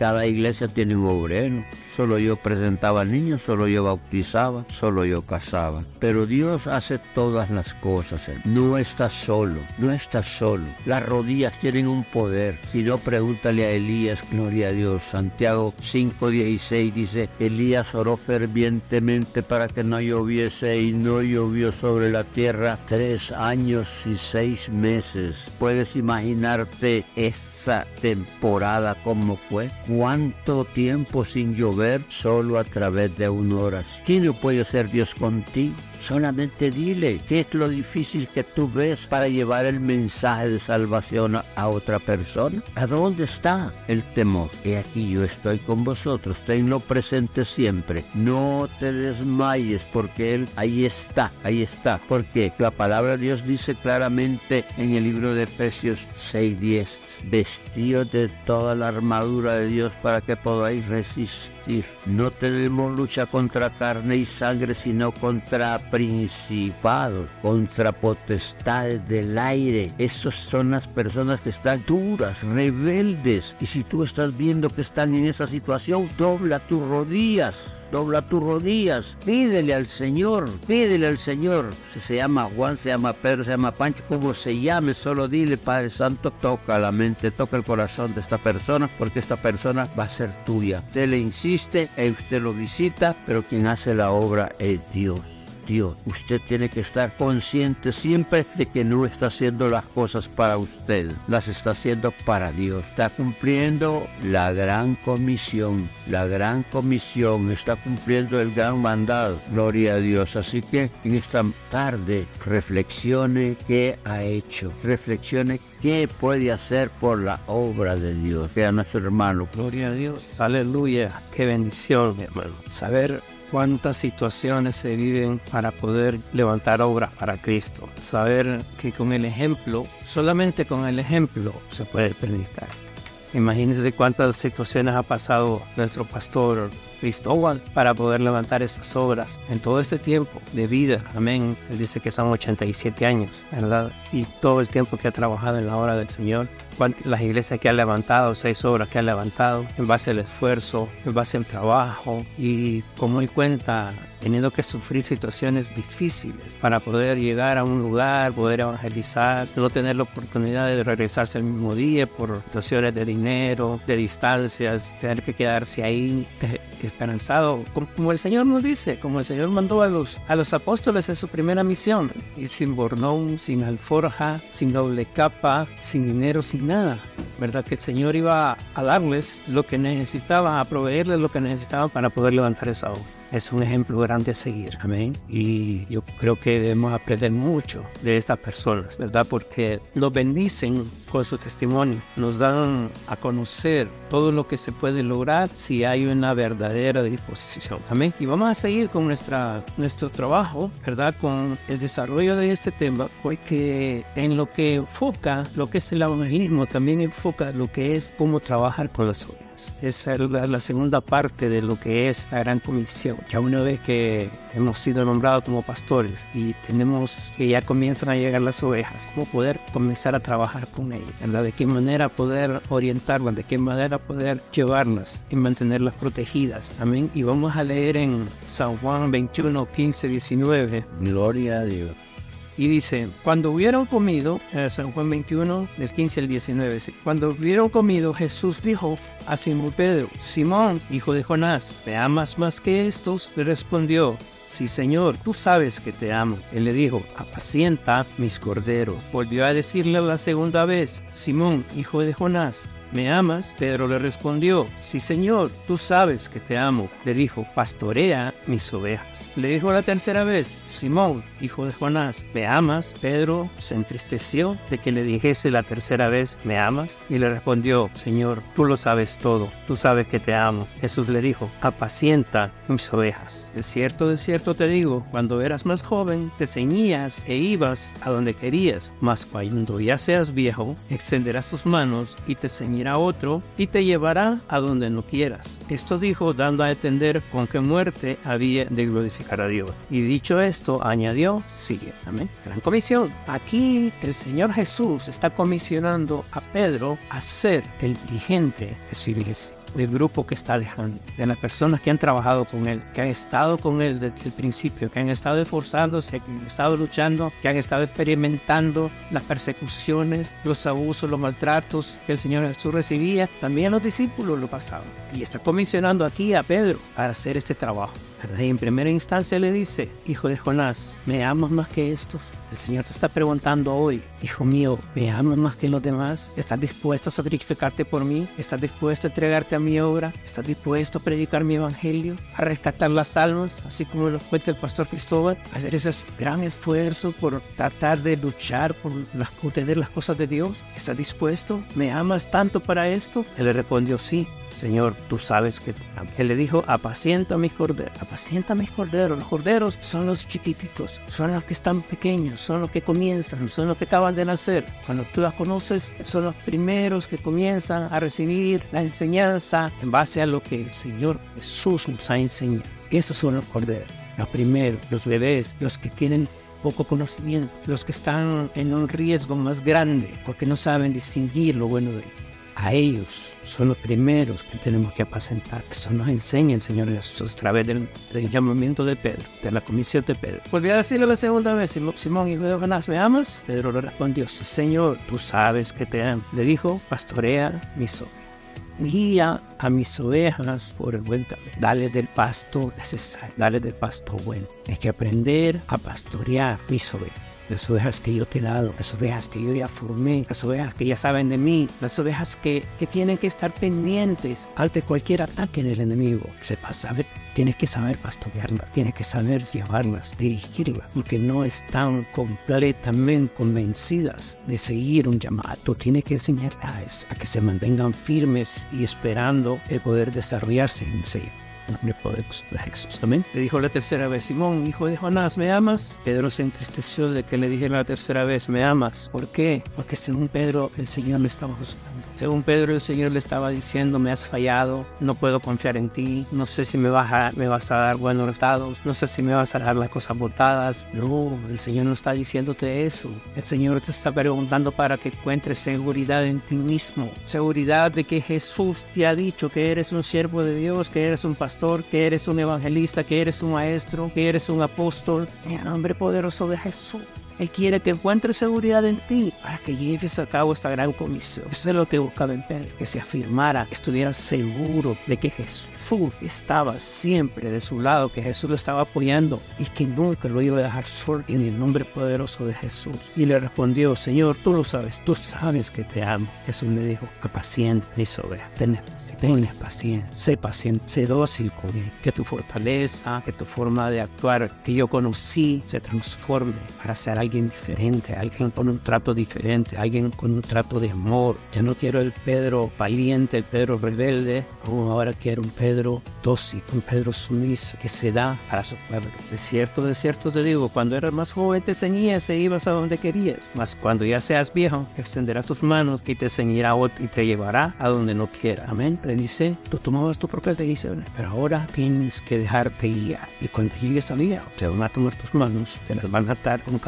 cada iglesia tiene un obrero. Solo yo presentaba niños, solo yo bautizaba, solo yo casaba. Pero Dios hace todas las cosas. No estás solo, no estás solo. Las rodillas tienen un poder. Si no, pregúntale a Elías, gloria a Dios. Santiago 5:16 dice, Elías oró fervientemente para que no lloviese y no llovió sobre la tierra tres años y seis meses. Puedes imaginarte esto esa temporada como fue. ¿Cuánto tiempo sin llover solo a través de una hora? ¿Quién no puede ser Dios contigo? Solamente dile qué es lo difícil que tú ves para llevar el mensaje de salvación a otra persona. ¿A dónde está el temor? He aquí yo estoy con vosotros. Tenlo presente siempre. No te desmayes porque Él ahí está, ahí está. Porque la palabra de Dios dice claramente en el libro de Efesios 6:10 vestidos de toda la armadura de Dios para que podáis resistir. No tenemos lucha contra carne y sangre, sino contra principados, contra potestades del aire. Esas son las personas que están duras, rebeldes. Y si tú estás viendo que están en esa situación, dobla tus rodillas dobla tus rodillas, pídele al Señor, pídele al Señor. Si se llama Juan, se llama Pedro, se llama Pancho, como se llame, solo dile, Padre Santo, toca la mente, toca el corazón de esta persona, porque esta persona va a ser tuya. Usted le insiste, usted lo visita, pero quien hace la obra es Dios. Usted tiene que estar consciente siempre de que no está haciendo las cosas para usted, las está haciendo para Dios. Está cumpliendo la gran comisión, la gran comisión, está cumpliendo el gran mandado. Gloria a Dios. Así que en esta tarde reflexione qué ha hecho, reflexione qué puede hacer por la obra de Dios, que a nuestro hermano. Gloria a Dios. Aleluya. Qué bendición, mi hermano. Saber cuántas situaciones se viven para poder levantar obras para Cristo. Saber que con el ejemplo, solamente con el ejemplo, se puede predicar. Imagínense cuántas situaciones ha pasado nuestro pastor Cristóbal para poder levantar esas obras en todo este tiempo de vida. Amén. Él dice que son 87 años, ¿verdad? Y todo el tiempo que ha trabajado en la obra del Señor. Las iglesias que ha levantado, seis obras que ha levantado, en base al esfuerzo, en base al trabajo. Y como él cuenta, teniendo que sufrir situaciones difíciles para poder llegar a un lugar, poder evangelizar, no tener la oportunidad de regresarse el mismo día por situaciones de dinero, de distancias, tener que quedarse ahí eh, esperanzado, como, el Señor nos dice, como el Señor mandó a los, a los apóstoles en su primera misión, y sin bornón, sin alforja, sin doble capa, sin dinero, sin nada, ¿verdad? Que el Señor iba a darles lo que necesitaban, a proveerles lo que necesitaban para poder levantar esa obra es un ejemplo grande a seguir. Amén. Y yo creo que debemos aprender mucho de estas personas, ¿verdad? Porque nos bendicen con su testimonio, nos dan a conocer todo lo que se puede lograr si hay una verdadera disposición. Amén. Y vamos a seguir con nuestra, nuestro trabajo, ¿verdad? Con el desarrollo de este tema, porque en lo que enfoca, lo que es el evangelismo, también enfoca lo que es cómo trabajar con las obras. Esa es la, segunda parte de lo que es la gran comisión. Ya una vez que hemos sido nombrados como pastores y tenemos que ya comienzan a llegar las ovejas, cómo poder comenzar a trabajar con ellas, ¿verdad? De qué manera poder orientarlas, de qué manera poder llevarlas y mantenerlas protegidas. Amén. Y vamos a leer en San Juan 21, 15, 19. Gloria a Dios. Y dice, cuando hubieron comido, eh, San Juan 21, del 15 al 19, cuando hubieron comido, Jesús dijo a Simón Pedro, Simón, hijo de Jonás, ¿me amas más que estos? Le respondió, Sí, Señor, tú sabes que te amo. Él le dijo, apacienta mis corderos. Volvió a decirle la segunda vez, Simón, hijo de Jonás, ¿Me amas? Pedro le respondió, Sí, Señor, tú sabes que te amo. Le dijo, Pastorea mis ovejas. Le dijo la tercera vez, Simón, hijo de Jonás, ¿me amas? Pedro se entristeció de que le dijese la tercera vez, ¿me amas? Y le respondió, Señor, tú lo sabes todo, tú sabes que te amo. Jesús le dijo, apacienta mis ovejas. De cierto, de cierto te digo, cuando eras más joven, te ceñías e ibas a donde querías, mas cuando ya seas viejo, extenderás tus manos y te ceñirás a otro y te llevará a donde no quieras. Esto dijo dando a entender con qué muerte había de glorificar a Dios. Y dicho esto, añadió, sigue. Amén. Gran comisión. Aquí el Señor Jesús está comisionando a Pedro a ser el dirigente de su iglesia del grupo que está dejando, de las personas que han trabajado con él, que han estado con él desde el principio, que han estado esforzándose, que han estado luchando, que han estado experimentando las persecuciones, los abusos, los maltratos que el Señor Jesús recibía. También los discípulos lo pasaban. Y está comisionando aquí a Pedro para hacer este trabajo Y en primera instancia le dice, hijo de Jonás, ¿me amas más que estos? El Señor te está preguntando hoy, hijo mío, ¿me amas más que los demás? ¿Estás dispuesto a sacrificarte por mí? ¿Estás dispuesto a entregarte a mi obra? ¿Estás dispuesto a predicar mi evangelio? ¿A rescatar las almas, así como lo cuenta el pastor Cristóbal? ¿A hacer ese gran esfuerzo por tratar de luchar por las, tener las cosas de Dios? ¿Estás dispuesto? ¿Me amas tanto para esto? Él le respondió, sí, Señor, tú sabes que Él le dijo, apacienta mis corderos, apacienta mis corderos. Los corderos son los chiquititos, son los que están pequeños, son los que comienzan, son los que acaban de nacer. Cuando tú las conoces, son los primeros que comienzan a recibir la enseñanza en base a lo que el Señor Jesús nos ha enseñado. Esos son los corderos, los primeros, los bebés, los que tienen poco conocimiento, los que están en un riesgo más grande porque no saben distinguir lo bueno de ellos a ellos son los primeros que tenemos que apacentar. Eso nos enseña el Señor Jesús a través del, llamamiento de Pedro, de la comisión de Pedro. Volví a decirlo la segunda vez, Simón, hijo de Jonás, ¿me amas? Pedro le respondió, Señor, tú sabes que te amo. Le dijo, pastorea mis ovejas. Guía a mis ovejas por el buen camino. Dale del pasto necesario, dale del pasto bueno. Hay que aprender a pastorear mis ovejas las ovejas que yo te he dado, las ovejas que yo ya formé, las ovejas que ya saben de mí, las ovejas que, que tienen que estar pendientes ante cualquier ataque del enemigo. Saber, tienes que saber pastorearlas, tienes que saber llevarlas, dirigirlas, porque no están completamente convencidas de seguir un llamado. Tienes que eso, a que se mantengan firmes y esperando el poder desarrollarse en sí poderoso de Jesús. También le dijo la tercera vez, Simón, hijo de Jonás, ¿me amas? Pedro se entristeció de que le dijera la tercera vez, ¿me amas? ¿Por qué? Porque según Pedro, el Señor le estaba juzgando. Según Pedro, el Señor le estaba diciendo, me has fallado, no puedo confiar en ti, no sé si me vas a, me vas a dar buenos resultados, no sé si me vas a dar las cosas botadas. No, el Señor no está diciéndote eso. El Señor te está preguntando para que encuentres seguridad en ti mismo. Seguridad de que Jesús te ha dicho que eres un siervo de Dios, que eres un pastor, que eres un evangelista, que eres un maestro, que eres un apóstol. En el nombre poderoso de Jesús. Él quiere que encuentres seguridad en ti para que lleves a cabo esta gran comisión. Eso es lo que buscaba en Pedro, que se afirmara, que estuviera seguro de que Jesús estaba siempre de su lado, que Jesús lo estaba apoyando y que nunca lo iba a dejar solo en el nombre poderoso de Jesús. Y le respondió, Señor, tú lo sabes, tú sabes que te amo. Jesús le dijo, paciente, mis ovejas, ten, paciencia, sé paciente, sé dócil con él, que tu fortaleza, que tu forma de actuar que yo conocí se transforme para ser alguien alguien diferente, alguien con un trato diferente, alguien con un trato de amor. Ya no quiero el Pedro valiente, el Pedro rebelde, ahora quiero un Pedro dócil, un Pedro sumiso que se da para su pueblo. De cierto, de cierto te digo, cuando eras más joven te ceñías e ibas a donde querías, mas cuando ya seas viejo, extenderá tus manos y te ceñirá y te llevará a donde no quiera. Amén. Le dice, tú tomabas tu propia decisión, pero ahora tienes que dejarte guiar. Y cuando llegues a viejo, te van a tomar tus manos, te las van a atar con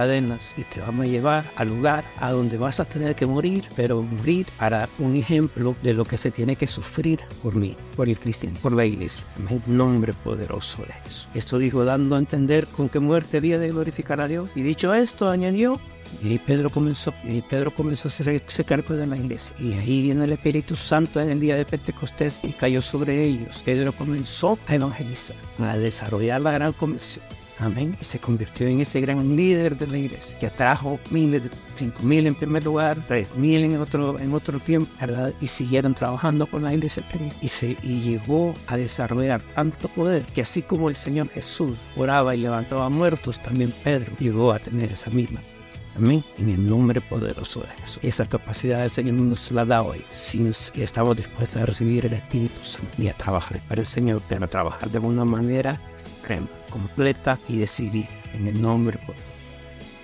y te vamos a llevar al lugar a donde vas a tener que morir, pero morir para un ejemplo de lo que se tiene que sufrir por mí, por el cristiano, por la iglesia. En el nombre poderoso de Jesús. Esto dijo dando a entender con qué muerte había de glorificar a Dios. Y dicho esto, añadió, y Pedro comenzó, y Pedro comenzó a hacerse cargo de la iglesia. Y ahí viene el Espíritu Santo en el día de Pentecostés y cayó sobre ellos. Pedro comenzó a evangelizar, a desarrollar la gran comisión. Amén. Y se convirtió en ese gran líder de la iglesia que atrajo miles, cinco mil en primer lugar, tres mil en otro, en otro tiempo, ¿verdad? Y siguieron trabajando con la iglesia y, se, y llegó a desarrollar tanto poder que así como el Señor Jesús oraba y levantaba muertos, también Pedro llegó a tener esa misma Amén. En el nombre poderoso de Jesús. Esa capacidad el Señor nos la da hoy. Si estamos dispuestos a recibir el Espíritu Santo y a trabajar para el Señor, pero a trabajar de una manera extrema completa y decidir en el nombre poderoso.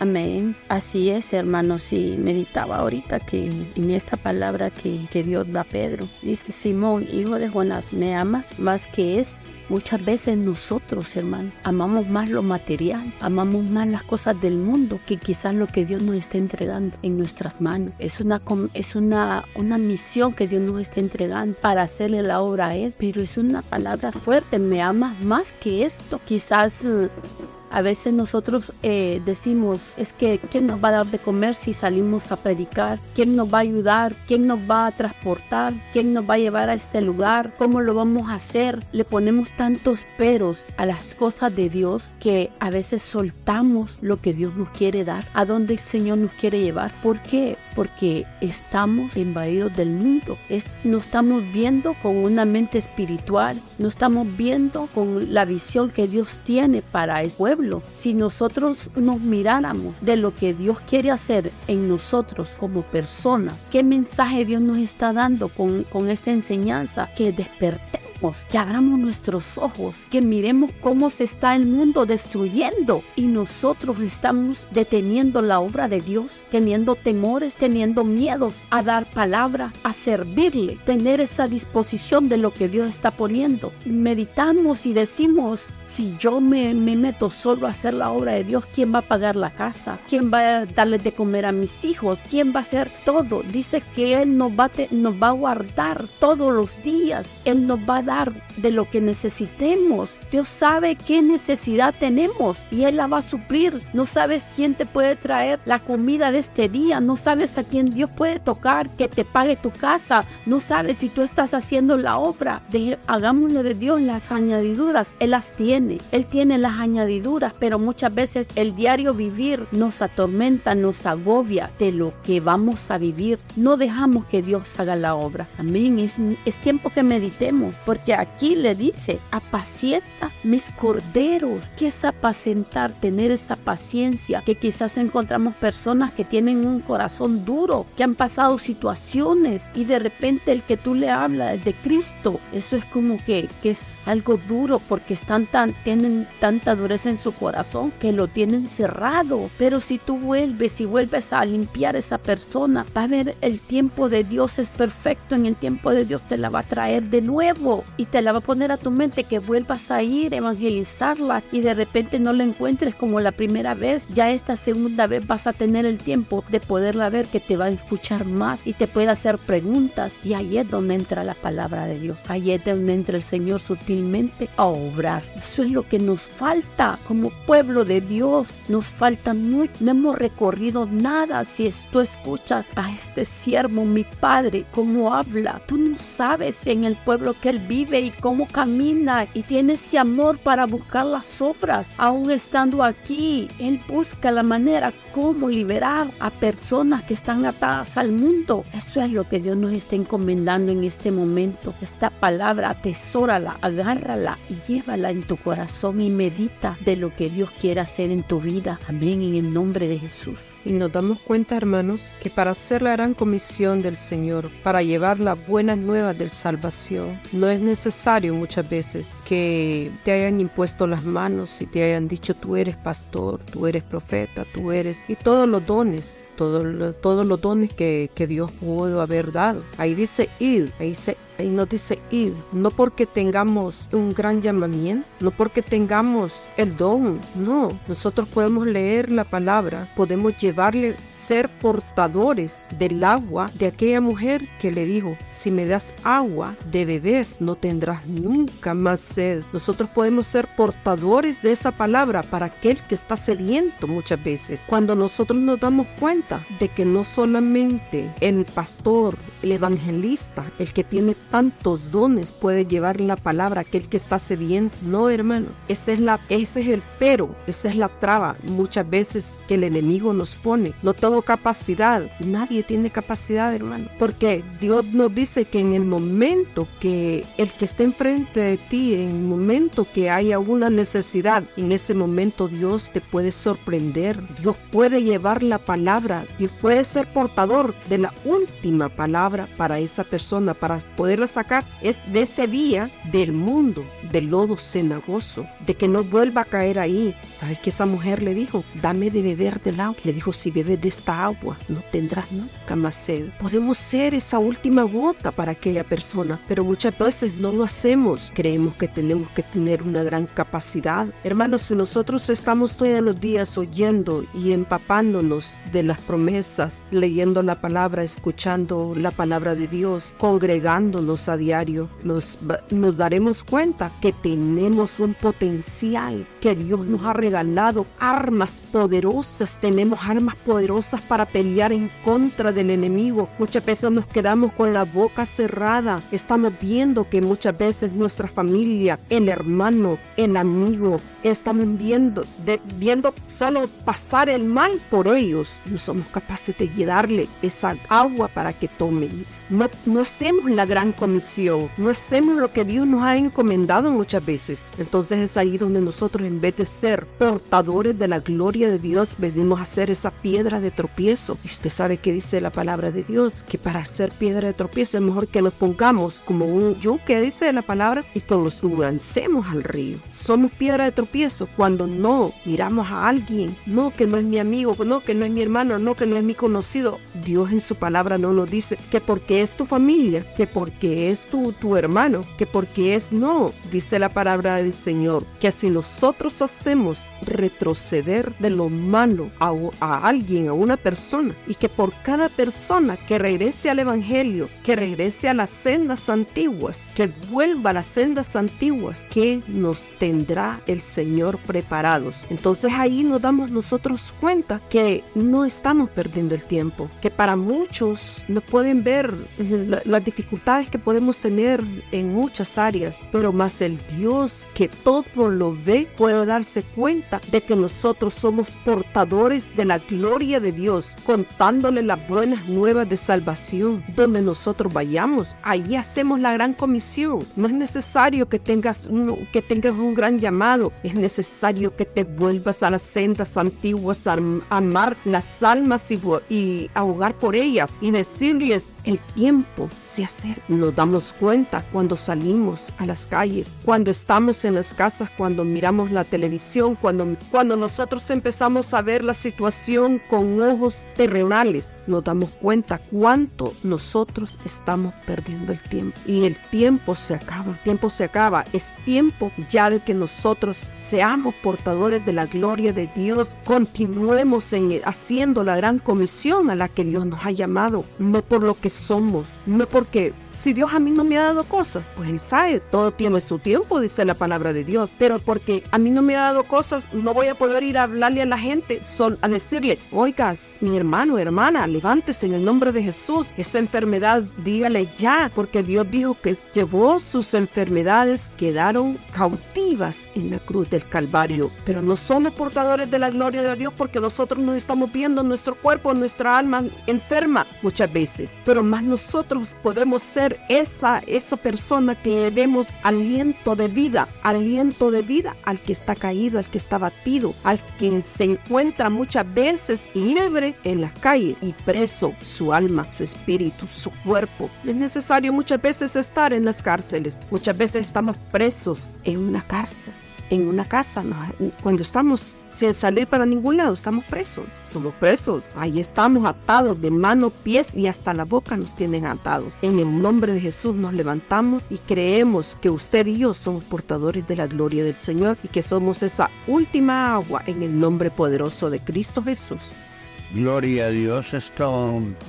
Amén. Así es, hermanos. Y meditaba ahorita que en esta palabra que, que Dios da a Pedro, dice, Simón, hijo de Jonás, ¿me amas más que es? Muchas veces nosotros, hermano, amamos más lo material, amamos más las cosas del mundo que quizás lo que Dios nos está entregando en nuestras manos. Es una, es una, una misión que Dios nos está entregando para hacerle la obra a Él, pero es una palabra fuerte, me amas más que esto. Quizás A veces nosotros eh, decimos, es que ¿quién nos va a dar de comer si salimos a predicar? ¿Quién nos va a ayudar? ¿Quién nos va a transportar? ¿Quién nos va a llevar a este lugar? ¿Cómo lo vamos a hacer? Le ponemos tantos peros a las cosas de Dios que a veces soltamos lo que Dios nos quiere dar, a donde el Señor nos quiere llevar. ¿Por qué? Porque estamos invadidos del mundo. no estamos viendo con una mente espiritual, no estamos viendo con la visión que Dios tiene para el pueblo. Si nosotros nos miráramos de lo que Dios quiere hacer en nosotros como personas, ¿qué mensaje Dios nos está dando con, con esta enseñanza? Que despertemos que abramos nuestros ojos, que miremos cómo se está el mundo destruyendo y nosotros estamos deteniendo la obra de Dios, teniendo temores, teniendo miedos a dar palabra, a servirle, tener esa disposición de lo que Dios está poniendo. Meditamos y decimos, si yo me, meto solo a hacer la obra de Dios, ¿quién va a pagar la casa? ¿Quién va a darle de comer a mis hijos? ¿Quién va a hacer todo? Dice que Él nos va, nos va a guardar todos los días. Él nos va a de lo que necesitemos. Dios sabe qué necesidad tenemos y Él la va a suplir. No sabes quién te puede traer la comida de este día. No sabes a quién Dios puede tocar que te pague tu casa. No sabes si tú estás haciendo la obra. De, hagámosle de Dios las añadiduras. Él las tiene él tiene las añadiduras, pero muchas veces el diario vivir nos atormenta, nos agobia de lo que vamos a vivir. No dejamos que Dios haga la obra. Amén. Es tiempo que meditemos, porque aquí le dice, apacienta mis corderos. ¿Qué es apacentar? Tener esa paciencia, que quizás encontramos personas que tienen un corazón duro, que han pasado situaciones y de repente el que tú le hablas de Cristo, eso es como que, que es algo duro porque están tan tienen tanta dureza en su corazón que lo tienen cerrado. Pero si tú vuelves y vuelves a limpiar esa persona, va a ver el tiempo de Dios es perfecto. En el tiempo de Dios te la va a traer de nuevo y te la va a poner a tu mente que vuelvas a ir, evangelizarla y de repente no la encuentres como la primera vez. Ya esta segunda vez vas a tener el tiempo de poderla ver que te va a escuchar más y te puede hacer preguntas. Y ahí es donde entra la palabra de Dios. Ahí es donde entra el Señor sutilmente a obrar. Eso es lo que nos falta como pueblo de Dios. Nos falta mucho. No hemos recorrido nada. Si tú escuchas a este siervo, mi padre, cómo habla, tú no sabes en el pueblo que él vive y cómo camina y tiene ese amor para buscar las obras. Aún estando aquí, él busca la manera como liberar a personas que están atadas al mundo. Eso es lo que Dios nos está encomendando en este momento. Esta palabra, atesórala, agárrala y llévala en tu corazón y medita de lo que Dios quiere hacer en tu vida. Amén, en el nombre de Jesús. Y nos damos cuenta, hermanos, que para hacer la gran comisión del Señor, para llevar las buenas nuevas de salvación, no es necesario muchas veces que te hayan impuesto las manos y te hayan dicho tú eres pastor, tú eres profeta, tú eres, y todos los dones todos, todos los dones que, que, Dios pudo haber dado. Ahí dice id, ahí, se, ahí nos dice id, no porque tengamos un gran llamamiento, no porque tengamos el don, no, nosotros podemos leer la palabra, podemos llevarle ser portadores del agua de aquella mujer que le dijo, si me das agua de beber, no tendrás nunca más sed. Nosotros podemos ser portadores de esa palabra para aquel que está sediento muchas veces. Cuando nosotros nos damos cuenta de que no solamente el pastor, el evangelista, el que tiene tantos dones puede llevar la palabra a aquel que está sediento. No, hermano, ese es, la, ese es el pero, esa es la traba muchas veces que el enemigo nos pone. No todo capacidad. Nadie tiene capacidad, hermano. Porque Dios nos dice que en el momento que el que esté enfrente de ti, en el momento que haya una necesidad, en ese momento Dios te puede sorprender. Dios puede llevar la palabra. Dios puede ser portador de la última palabra para esa persona, para poderla sacar es de ese día del mundo, del lodo cenagoso, de que no vuelva a caer ahí. ¿Sabes que esa mujer le dijo? Dame de beber del agua. Le dijo, si bebes de esta agua no tendrá nunca más sed. Podemos ser esa última gota para aquella persona, pero muchas veces no lo hacemos. Creemos que tenemos que tener una gran capacidad. Hermanos, si nosotros estamos todos los días oyendo y empapándonos de las promesas, leyendo la palabra, escuchando la palabra de Dios, congregándonos a diario, nos, nos daremos cuenta que tenemos un potencial, que Dios nos ha regalado armas poderosas, tenemos armas poderosas para pelear en contra del enemigo. Muchas veces nos quedamos con la boca cerrada, estamos viendo que muchas veces nuestra familia, el hermano, el amigo, estamos viendo, viendo solo pasar el mal por ellos. No somos capaces de darle esa agua para que tomen. No, no hacemos la gran comisión, no hacemos lo que Dios nos ha encomendado muchas veces. Entonces es ahí donde nosotros en vez de ser portadores de la gloria de Dios, venimos a ser esa piedra de tropiezo. Y usted sabe que dice la palabra de Dios, que para ser piedra de tropiezo es mejor que nos pongamos como un yuque, dice la palabra, y que los lancemos al río. Somos piedra de tropiezo cuando no miramos a alguien, no que no es mi amigo, no que no es mi hermano, no que no es mi conocido. Dios en su palabra no nos dice que porque es tu familia, que porque es tu, tu hermano, que porque es no, dice la palabra del Señor, que si nosotros hacemos retroceder de lo malo a, a, alguien, a una persona, y que por cada persona que regrese al Evangelio, que regrese a las sendas antiguas, que vuelva a las sendas antiguas, que nos tendrá el Señor preparados. Entonces ahí nos damos nosotros cuenta que no estamos perdiendo el tiempo, que para muchos no pueden ver las dificultades que podemos tener en muchas áreas, pero más el Dios que todo lo ve puede darse cuenta de que nosotros somos portadores de la gloria de Dios, contándole las buenas nuevas de salvación donde nosotros vayamos. Ahí hacemos la gran comisión. No es necesario que tengas un, que tengas un gran llamado, es necesario que te vuelvas a las sendas antiguas, a amar las almas y, y ahogar por ellas y decirles el tiempo se acerca. Nos damos cuenta cuando salimos a las calles, cuando estamos en las casas, cuando miramos la televisión, cuando, cuando nosotros empezamos a ver la situación con ojos terrenales. Nos damos cuenta cuánto nosotros estamos perdiendo el tiempo. Y el tiempo se acaba, el tiempo se acaba. Es tiempo ya de que nosotros seamos portadores de la gloria de Dios. Continuemos en, haciendo la gran comisión a la que Dios nos ha llamado, no por lo que somos, no porque si Dios a mí no me ha dado cosas, pues Él sabe, todo tiene su tiempo, dice la palabra de Dios. Pero porque a mí no me ha dado cosas, no voy a poder ir a hablarle a la gente, son, a decirle, oigas, mi hermano, hermana, levántese en el nombre de Jesús. Esa enfermedad, dígale ya, porque Dios dijo que llevó sus enfermedades, quedaron cautivas en la cruz del Calvario. Pero no somos portadores de la gloria de Dios porque nosotros nos estamos viendo nuestro cuerpo, nuestra alma enferma muchas veces. Pero más nosotros podemos ser esa, esa persona que le demos aliento de vida, aliento de vida al que está caído, al que está batido, al que se encuentra muchas veces libre en la calle y preso su alma, su espíritu, su cuerpo. Es necesario muchas veces estar en las cárceles, muchas veces estamos presos en una cárcel en una casa. Cuando estamos sin salir para ningún lado, estamos presos. Somos presos. Ahí estamos atados de mano, pies y hasta la boca nos tienen atados. En el nombre de Jesús nos levantamos y creemos que usted y yo somos portadores de la gloria del Señor y que somos esa última agua en el nombre poderoso de Cristo Jesús. Gloria a Dios, esta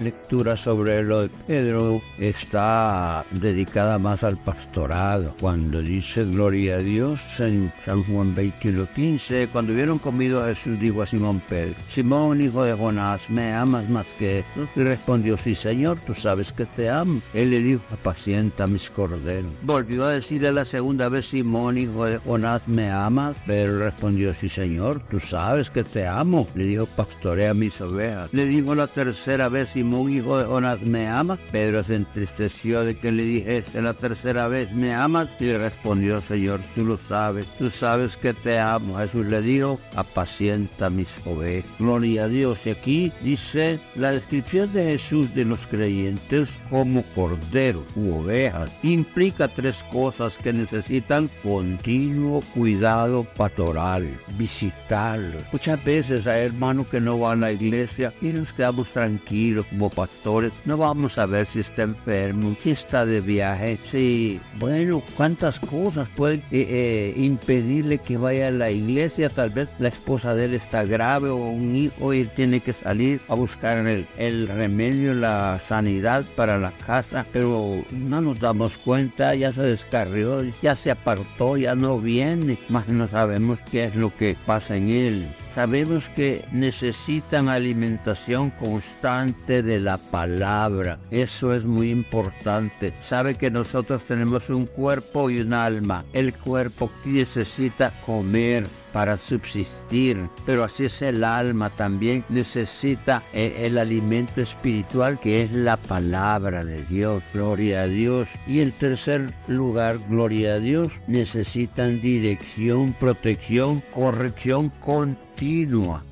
lectura sobre lo de Pedro está dedicada más al pastorado. Cuando dice Gloria a Dios en San Juan 21:15, cuando hubieron comido Jesús dijo a Simón Pedro, Simón hijo de Jonás, ¿me amas más que esto? Y respondió, sí Señor, tú sabes que te amo. Él le dijo, apacienta mis corderos. Volvió a decirle la segunda vez, Simón hijo de Jonás, ¿me amas? Pero respondió, sí Señor, tú sabes que te amo. Le dijo, pastorea mis le dijo la tercera vez, Simón, hijo de Jonás, ¿me amas? Pedro se entristeció de que le dijese la tercera vez, ¿me amas? Y le respondió, Señor, tú lo sabes, tú sabes que te amo. Jesús le dijo, apacienta mis ovejas. Gloria a Dios. Y aquí dice la descripción de Jesús de los creyentes como corderos u ovejas. Implica tres cosas que necesitan continuo cuidado pastoral, visitar. Muchas veces hay hermanos que no van a la iglesia y nos quedamos tranquilos como pastores. No vamos a ver si está enfermo, si está de viaje, si, bueno, cuántas cosas pueden eh, eh, impedirle que vaya a la iglesia. Tal vez la esposa de él está grave o un hijo y tiene que salir a buscar el, el remedio, la sanidad para la casa, pero no nos damos cuenta, ya se descarrió, ya se apartó, ya no viene, más no sabemos qué es lo que pasa en él. Sabemos que necesitan alimentación constante de la palabra. Eso es muy importante. Sabe que nosotros tenemos un cuerpo y un alma. El cuerpo necesita comer para subsistir, pero así es el alma también necesita eh, el alimento espiritual que es la palabra de Dios, gloria a Dios. Y en tercer lugar, gloria a Dios, necesitan dirección, protección, corrección continua,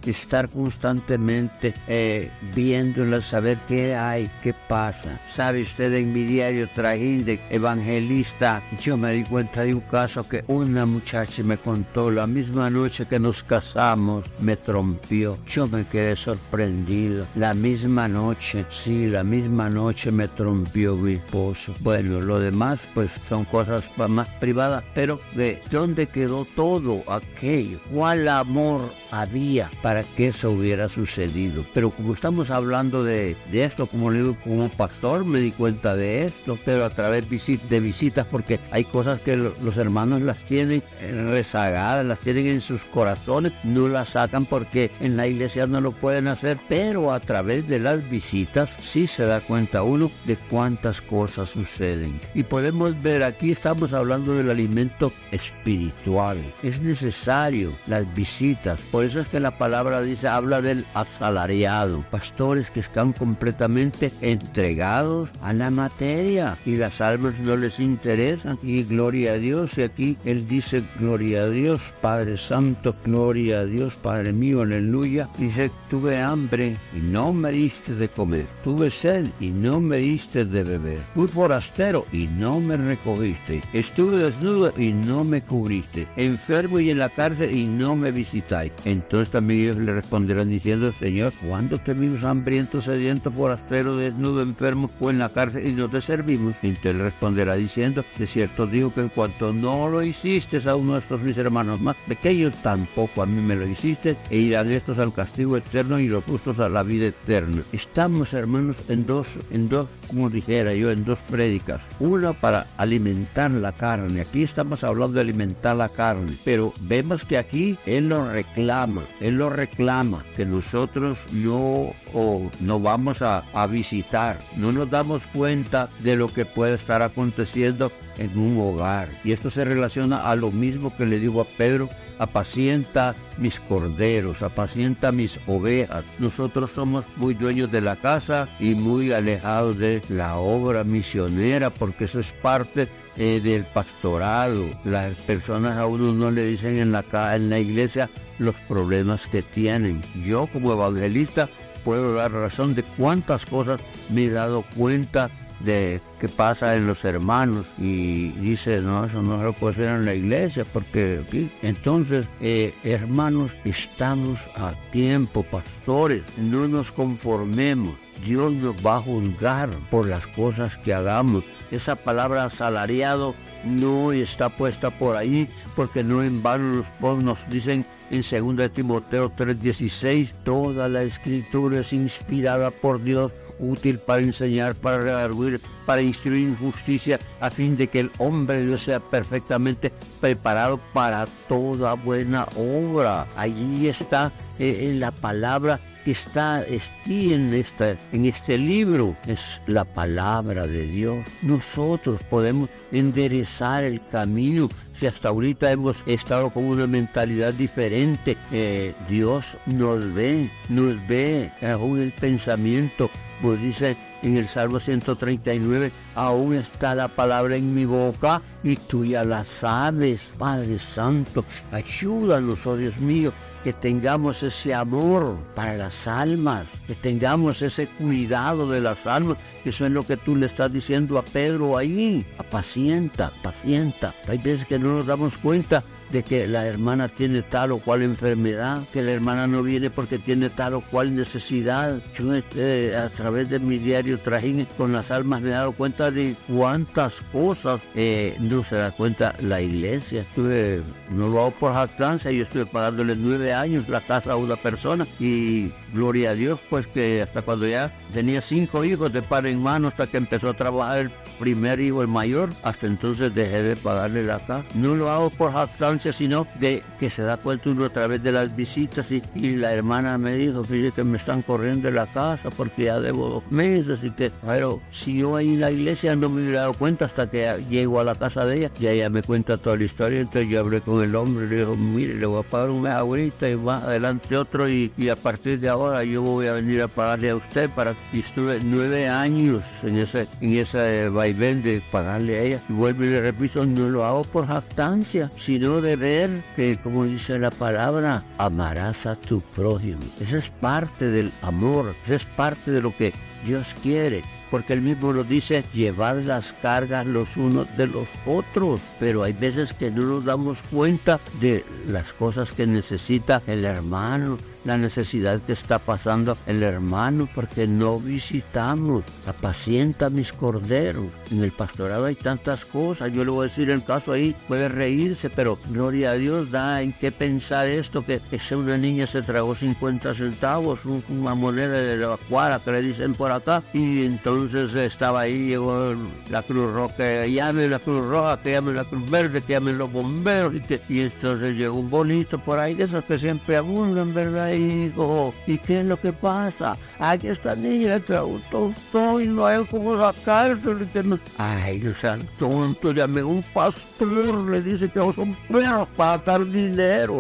estar constantemente eh, viéndola, saber qué hay, qué pasa. Sabe usted, en mi diario trajín de evangelista, yo me di cuenta de un caso que una muchacha me contó la misma noche que nos casamos, me trompió. Yo me quedé sorprendido. La misma noche, sí, la misma noche me trompió mi esposo. Bueno, lo demás, pues son cosas más privadas, pero ¿de dónde quedó todo aquello? ¿Cuál amor había para que eso hubiera sucedido? Pero como estamos hablando de, esto, como le digo, como pastor me di cuenta de esto, pero a través de visitas, porque hay cosas que los hermanos las tienen rezagadas, las tienen en sus corazones, no las sacan porque en la iglesia no lo pueden hacer, pero a través de las visitas sí se da cuenta uno de cuántas cosas suceden. Y podemos ver, aquí estamos hablando del alimento espiritual. Es necesario las visitas. Eso es que la palabra dice, habla del asalariado. Pastores que están completamente entregados a la materia y las almas no les interesan. Y gloria a Dios. Y aquí él dice, gloria a Dios, Padre Santo, gloria a Dios, Padre mío, aleluya. Dice, tuve hambre y no me diste de comer. Tuve sed y no me diste de beber. Fui forastero y no me recogiste. Estuve desnudo y no me cubriste. Enfermo y en la cárcel y no me visitáis. Entonces también ellos le responderán diciendo, Señor, ¿cuándo te vimos hambriento, sediento, forastero, desnudo, enfermo o en la cárcel y no te servimos? Entonces le responderá diciendo, de cierto digo que en cuanto no lo hiciste a uno de estos mis hermanos más pequeños, tampoco a mí me lo hiciste, e irán estos al castigo eterno y los justos a la vida eterna. Estamos, hermanos, en dos, en dos, como dijera yo, en dos prédicas. Una para alimentar la carne. Aquí estamos hablando de alimentar la carne, pero vemos que aquí Él lo reclama, Él lo reclama, que nosotros no, o no vamos a, a visitar, no nos damos cuenta de lo que puede estar aconteciendo en un hogar. Y esto se relaciona a lo mismo que le digo a Pedro, apacienta mis corderos, apacienta mis ovejas. Nosotros somos muy dueños de la casa y muy alejados de la obra misionera porque eso es parte eh, del pastorado. Las personas a uno no le dicen en la, en la iglesia los problemas que tienen. Yo como evangelista puedo dar razón de cuántas cosas me he dado cuenta de qué pasa en los hermanos y dice, no, eso no se lo puede hacer en la iglesia porque entonces, eh, hermanos, estamos a tiempo, pastores, no nos conformemos. Dios nos va a juzgar por las cosas que hagamos. Esa palabra asalariado no está puesta por ahí porque no en vano los nos dicen en 2 Timoteo 3:16, toda la escritura es inspirada por Dios útil para enseñar, para redarguir, para instruir en justicia, a fin de que el hombre de Dios sea perfectamente preparado para toda buena obra. Allí está eh, en la palabra que está aquí en, esta, en este libro es la palabra de Dios. Nosotros podemos enderezar el camino. Si hasta ahorita hemos estado con una mentalidad diferente, eh, Dios nos ve, nos ve aún el pensamiento. Pues dice en el Salmo 139, aún está la palabra en mi boca y tú ya la sabes, Padre Santo. Ayúdanos, oh Dios mío, que tengamos ese amor para las almas, que tengamos ese cuidado de las almas, que eso es lo que tú le estás diciendo a Pedro ahí, apacienta, pacienta. Hay veces que no nos damos cuenta de que la hermana tiene tal o cual enfermedad, que la hermana no viene porque tiene tal o cual necesidad. Yo este, a través de mi diario trajín con las almas me he dado cuenta de cuántas cosas eh, no se da cuenta la iglesia. Estuve, no lo hago por jactancia, yo estuve pagándole nueve años la casa a una persona y gloria a Dios, pues que hasta cuando ya tenía cinco hijos de par en mano, hasta que empezó a trabajar primer hijo, el mayor, hasta entonces dejé de pagarle la casa. No lo hago por jactancia, sino de que se da cuenta uno a través de las visitas y, la hermana me dijo, fíjate que me están corriendo de la casa porque ya debo dos meses y que, pero si yo ahí en la iglesia no me hubiera dado cuenta hasta que llego a la casa de ella y ella me cuenta toda la historia, entonces yo hablé con el hombre le dijo, mire, le voy a pagar un mes ahorita y más adelante otro y, a partir de ahora yo voy a venir a pagarle a usted para que estuve nueve años en ese, en ese vaivén de pagarle a ella. Y vuelvo y le repito, no lo hago por jactancia, sino de ver que, como dice la palabra, amarás a tu prójimo. Esa es parte del amor, esa es parte de lo que Dios quiere porque él mismo lo dice, llevar las cargas los unos de los otros, pero hay veces que no nos damos cuenta de las cosas que necesita el hermano, la necesidad que está pasando el hermano porque no visitamos. Apacienta mis corderos. En el pastorado hay tantas cosas. Yo le voy a decir el caso ahí, puede reírse, pero gloria a Dios da en qué pensar esto, que esa una niña se tragó 50 centavos, una moneda de la cuara que le dicen por acá, y entonces estaba ahí, llegó la Cruz Roja, llame la Cruz Roja, que llame la Cruz Verde, que llamen los bomberos, y, y entonces llegó un bonito por ahí, de esos que siempre abundan, ¿verdad? Hijo, ¿y qué es lo que pasa? Aquí esta niña trajo todo y no hay como sacárselo. Ay, Dios santo, entonces llame un pastor, le dice que son perros para dar dinero.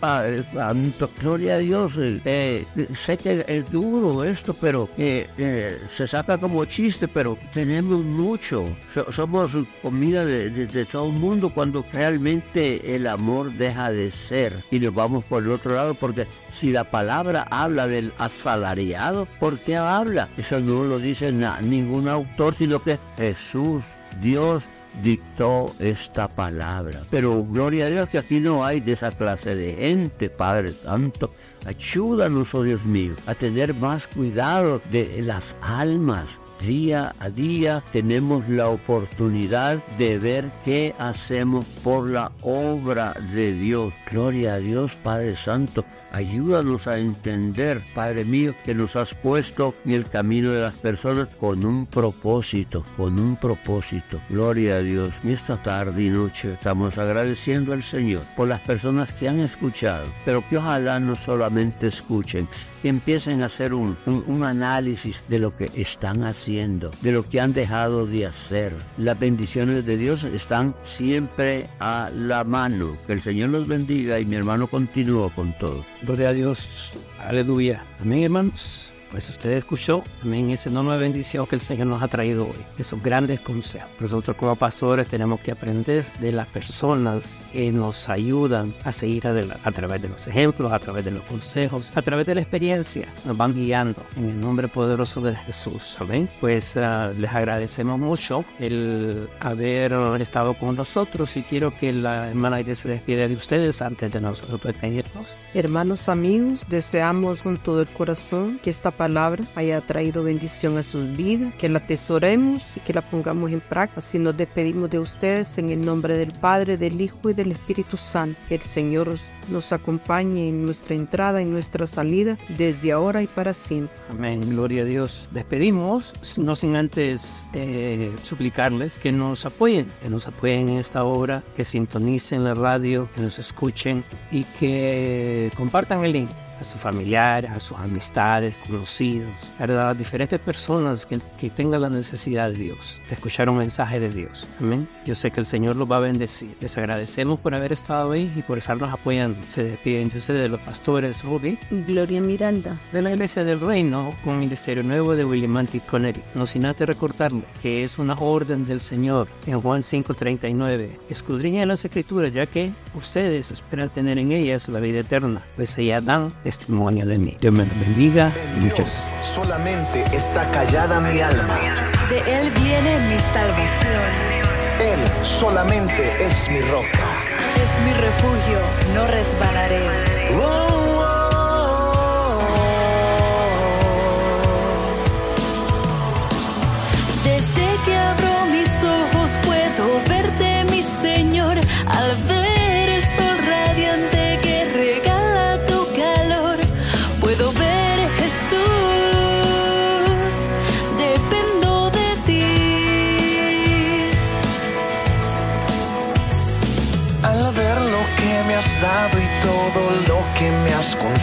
Padre gloria a Dios. Eh, eh, sé que es duro esto, pero eh, se saca como chiste, pero tenemos mucho. somos comida de, todo el mundo cuando realmente el amor deja de ser y nos vamos por el otro lado, porque si la palabra habla del asalariado, ¿por qué habla? Eso no lo dice ningún autor, sino que Jesús, Dios, dictó esta palabra. Pero gloria a Dios que aquí no hay de esa clase de gente, Padre Santo. Ayúdanos, oh Dios mío, a tener más cuidado de las almas. Día a día tenemos la oportunidad de ver qué hacemos por la obra de Dios. Gloria a Dios, Padre Santo. Ayúdanos a entender, Padre mío, que nos has puesto en el camino de las personas con un propósito, con un propósito. Gloria a Dios. Y esta tarde y noche estamos agradeciendo al Señor por las personas que han escuchado, pero que ojalá no solamente escuchen, que empiecen a hacer un, un, análisis de lo que están haciendo, de lo que han dejado de hacer. Las bendiciones de Dios están siempre a la mano. Que el Señor los bendiga y mi hermano continúa con todo. Gloria a Dios. Aleluya. Amén, hermanos. Pues usted escuchó también esa enorme bendición que el Señor nos ha traído hoy, esos grandes consejos. Nosotros como pastores tenemos que aprender de las personas que nos ayudan a seguir adelante, a través de los ejemplos, a través de los consejos, a través de la experiencia. Nos van guiando en el nombre poderoso de Jesús. Amén. Pues uh, les agradecemos mucho el haber estado con nosotros y quiero que la hermana Aide se despide de ustedes antes de nosotros despedirnos. Hermanos amigos, deseamos con todo el corazón que esta palabra haya traído bendición a sus vidas, que la atesoremos y que la pongamos en práctica. Así nos despedimos de ustedes en el nombre del Padre, del Hijo y del Espíritu Santo. Que el Señor nos acompañe en nuestra entrada, y nuestra salida, desde ahora y para siempre. Amén, gloria a Dios. Despedimos, no sin antes eh, suplicarles que nos apoyen, que nos apoyen en esta obra, que sintonicen la radio, que nos escuchen y que compartan el link a sus familiares, a sus amistades, conocidos, a diferentes personas que, que, tengan la necesidad de Dios, de escuchar un mensaje de Dios. Amén. Yo sé que el Señor los va a bendecir. Les agradecemos por haber estado ahí y por estarnos apoyando. Se despiden entonces de los pastores Ruby. Gloria Miranda. De la Iglesia del Reino con Ministerio Nuevo de Willimantic Connecticut. No sin antes recordarle que es una orden del Señor en Juan 5:39. Escudriña las escrituras ya que ustedes esperan tener en ellas la vida eterna, pues ellas dan testimonio de mí. Dios me bendiga y muchas gracias. Solamente está callada mi alma. De Él viene mi salvación. Él solamente es mi roca. Es mi refugio, no resbalaré. Oh.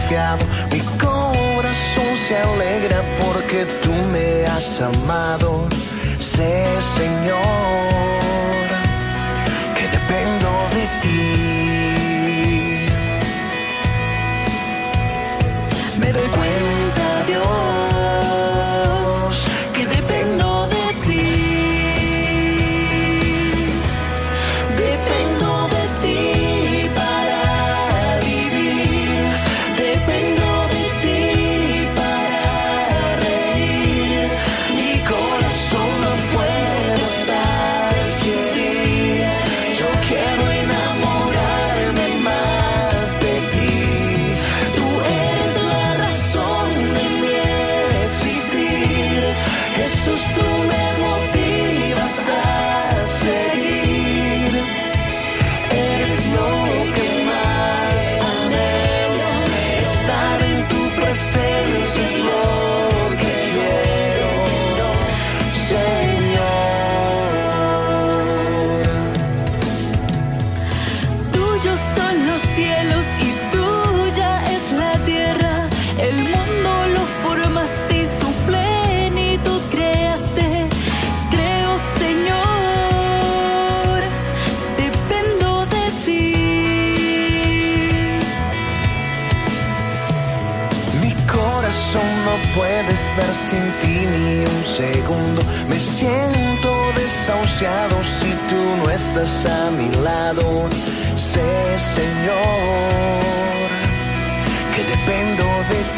Mi corazón se alegra porque tú me has amado. Sé, Señor. sin ti ni un segundo. Me siento desahuciado si tú no estás a mi lado. Sé, Señor, que dependo de ti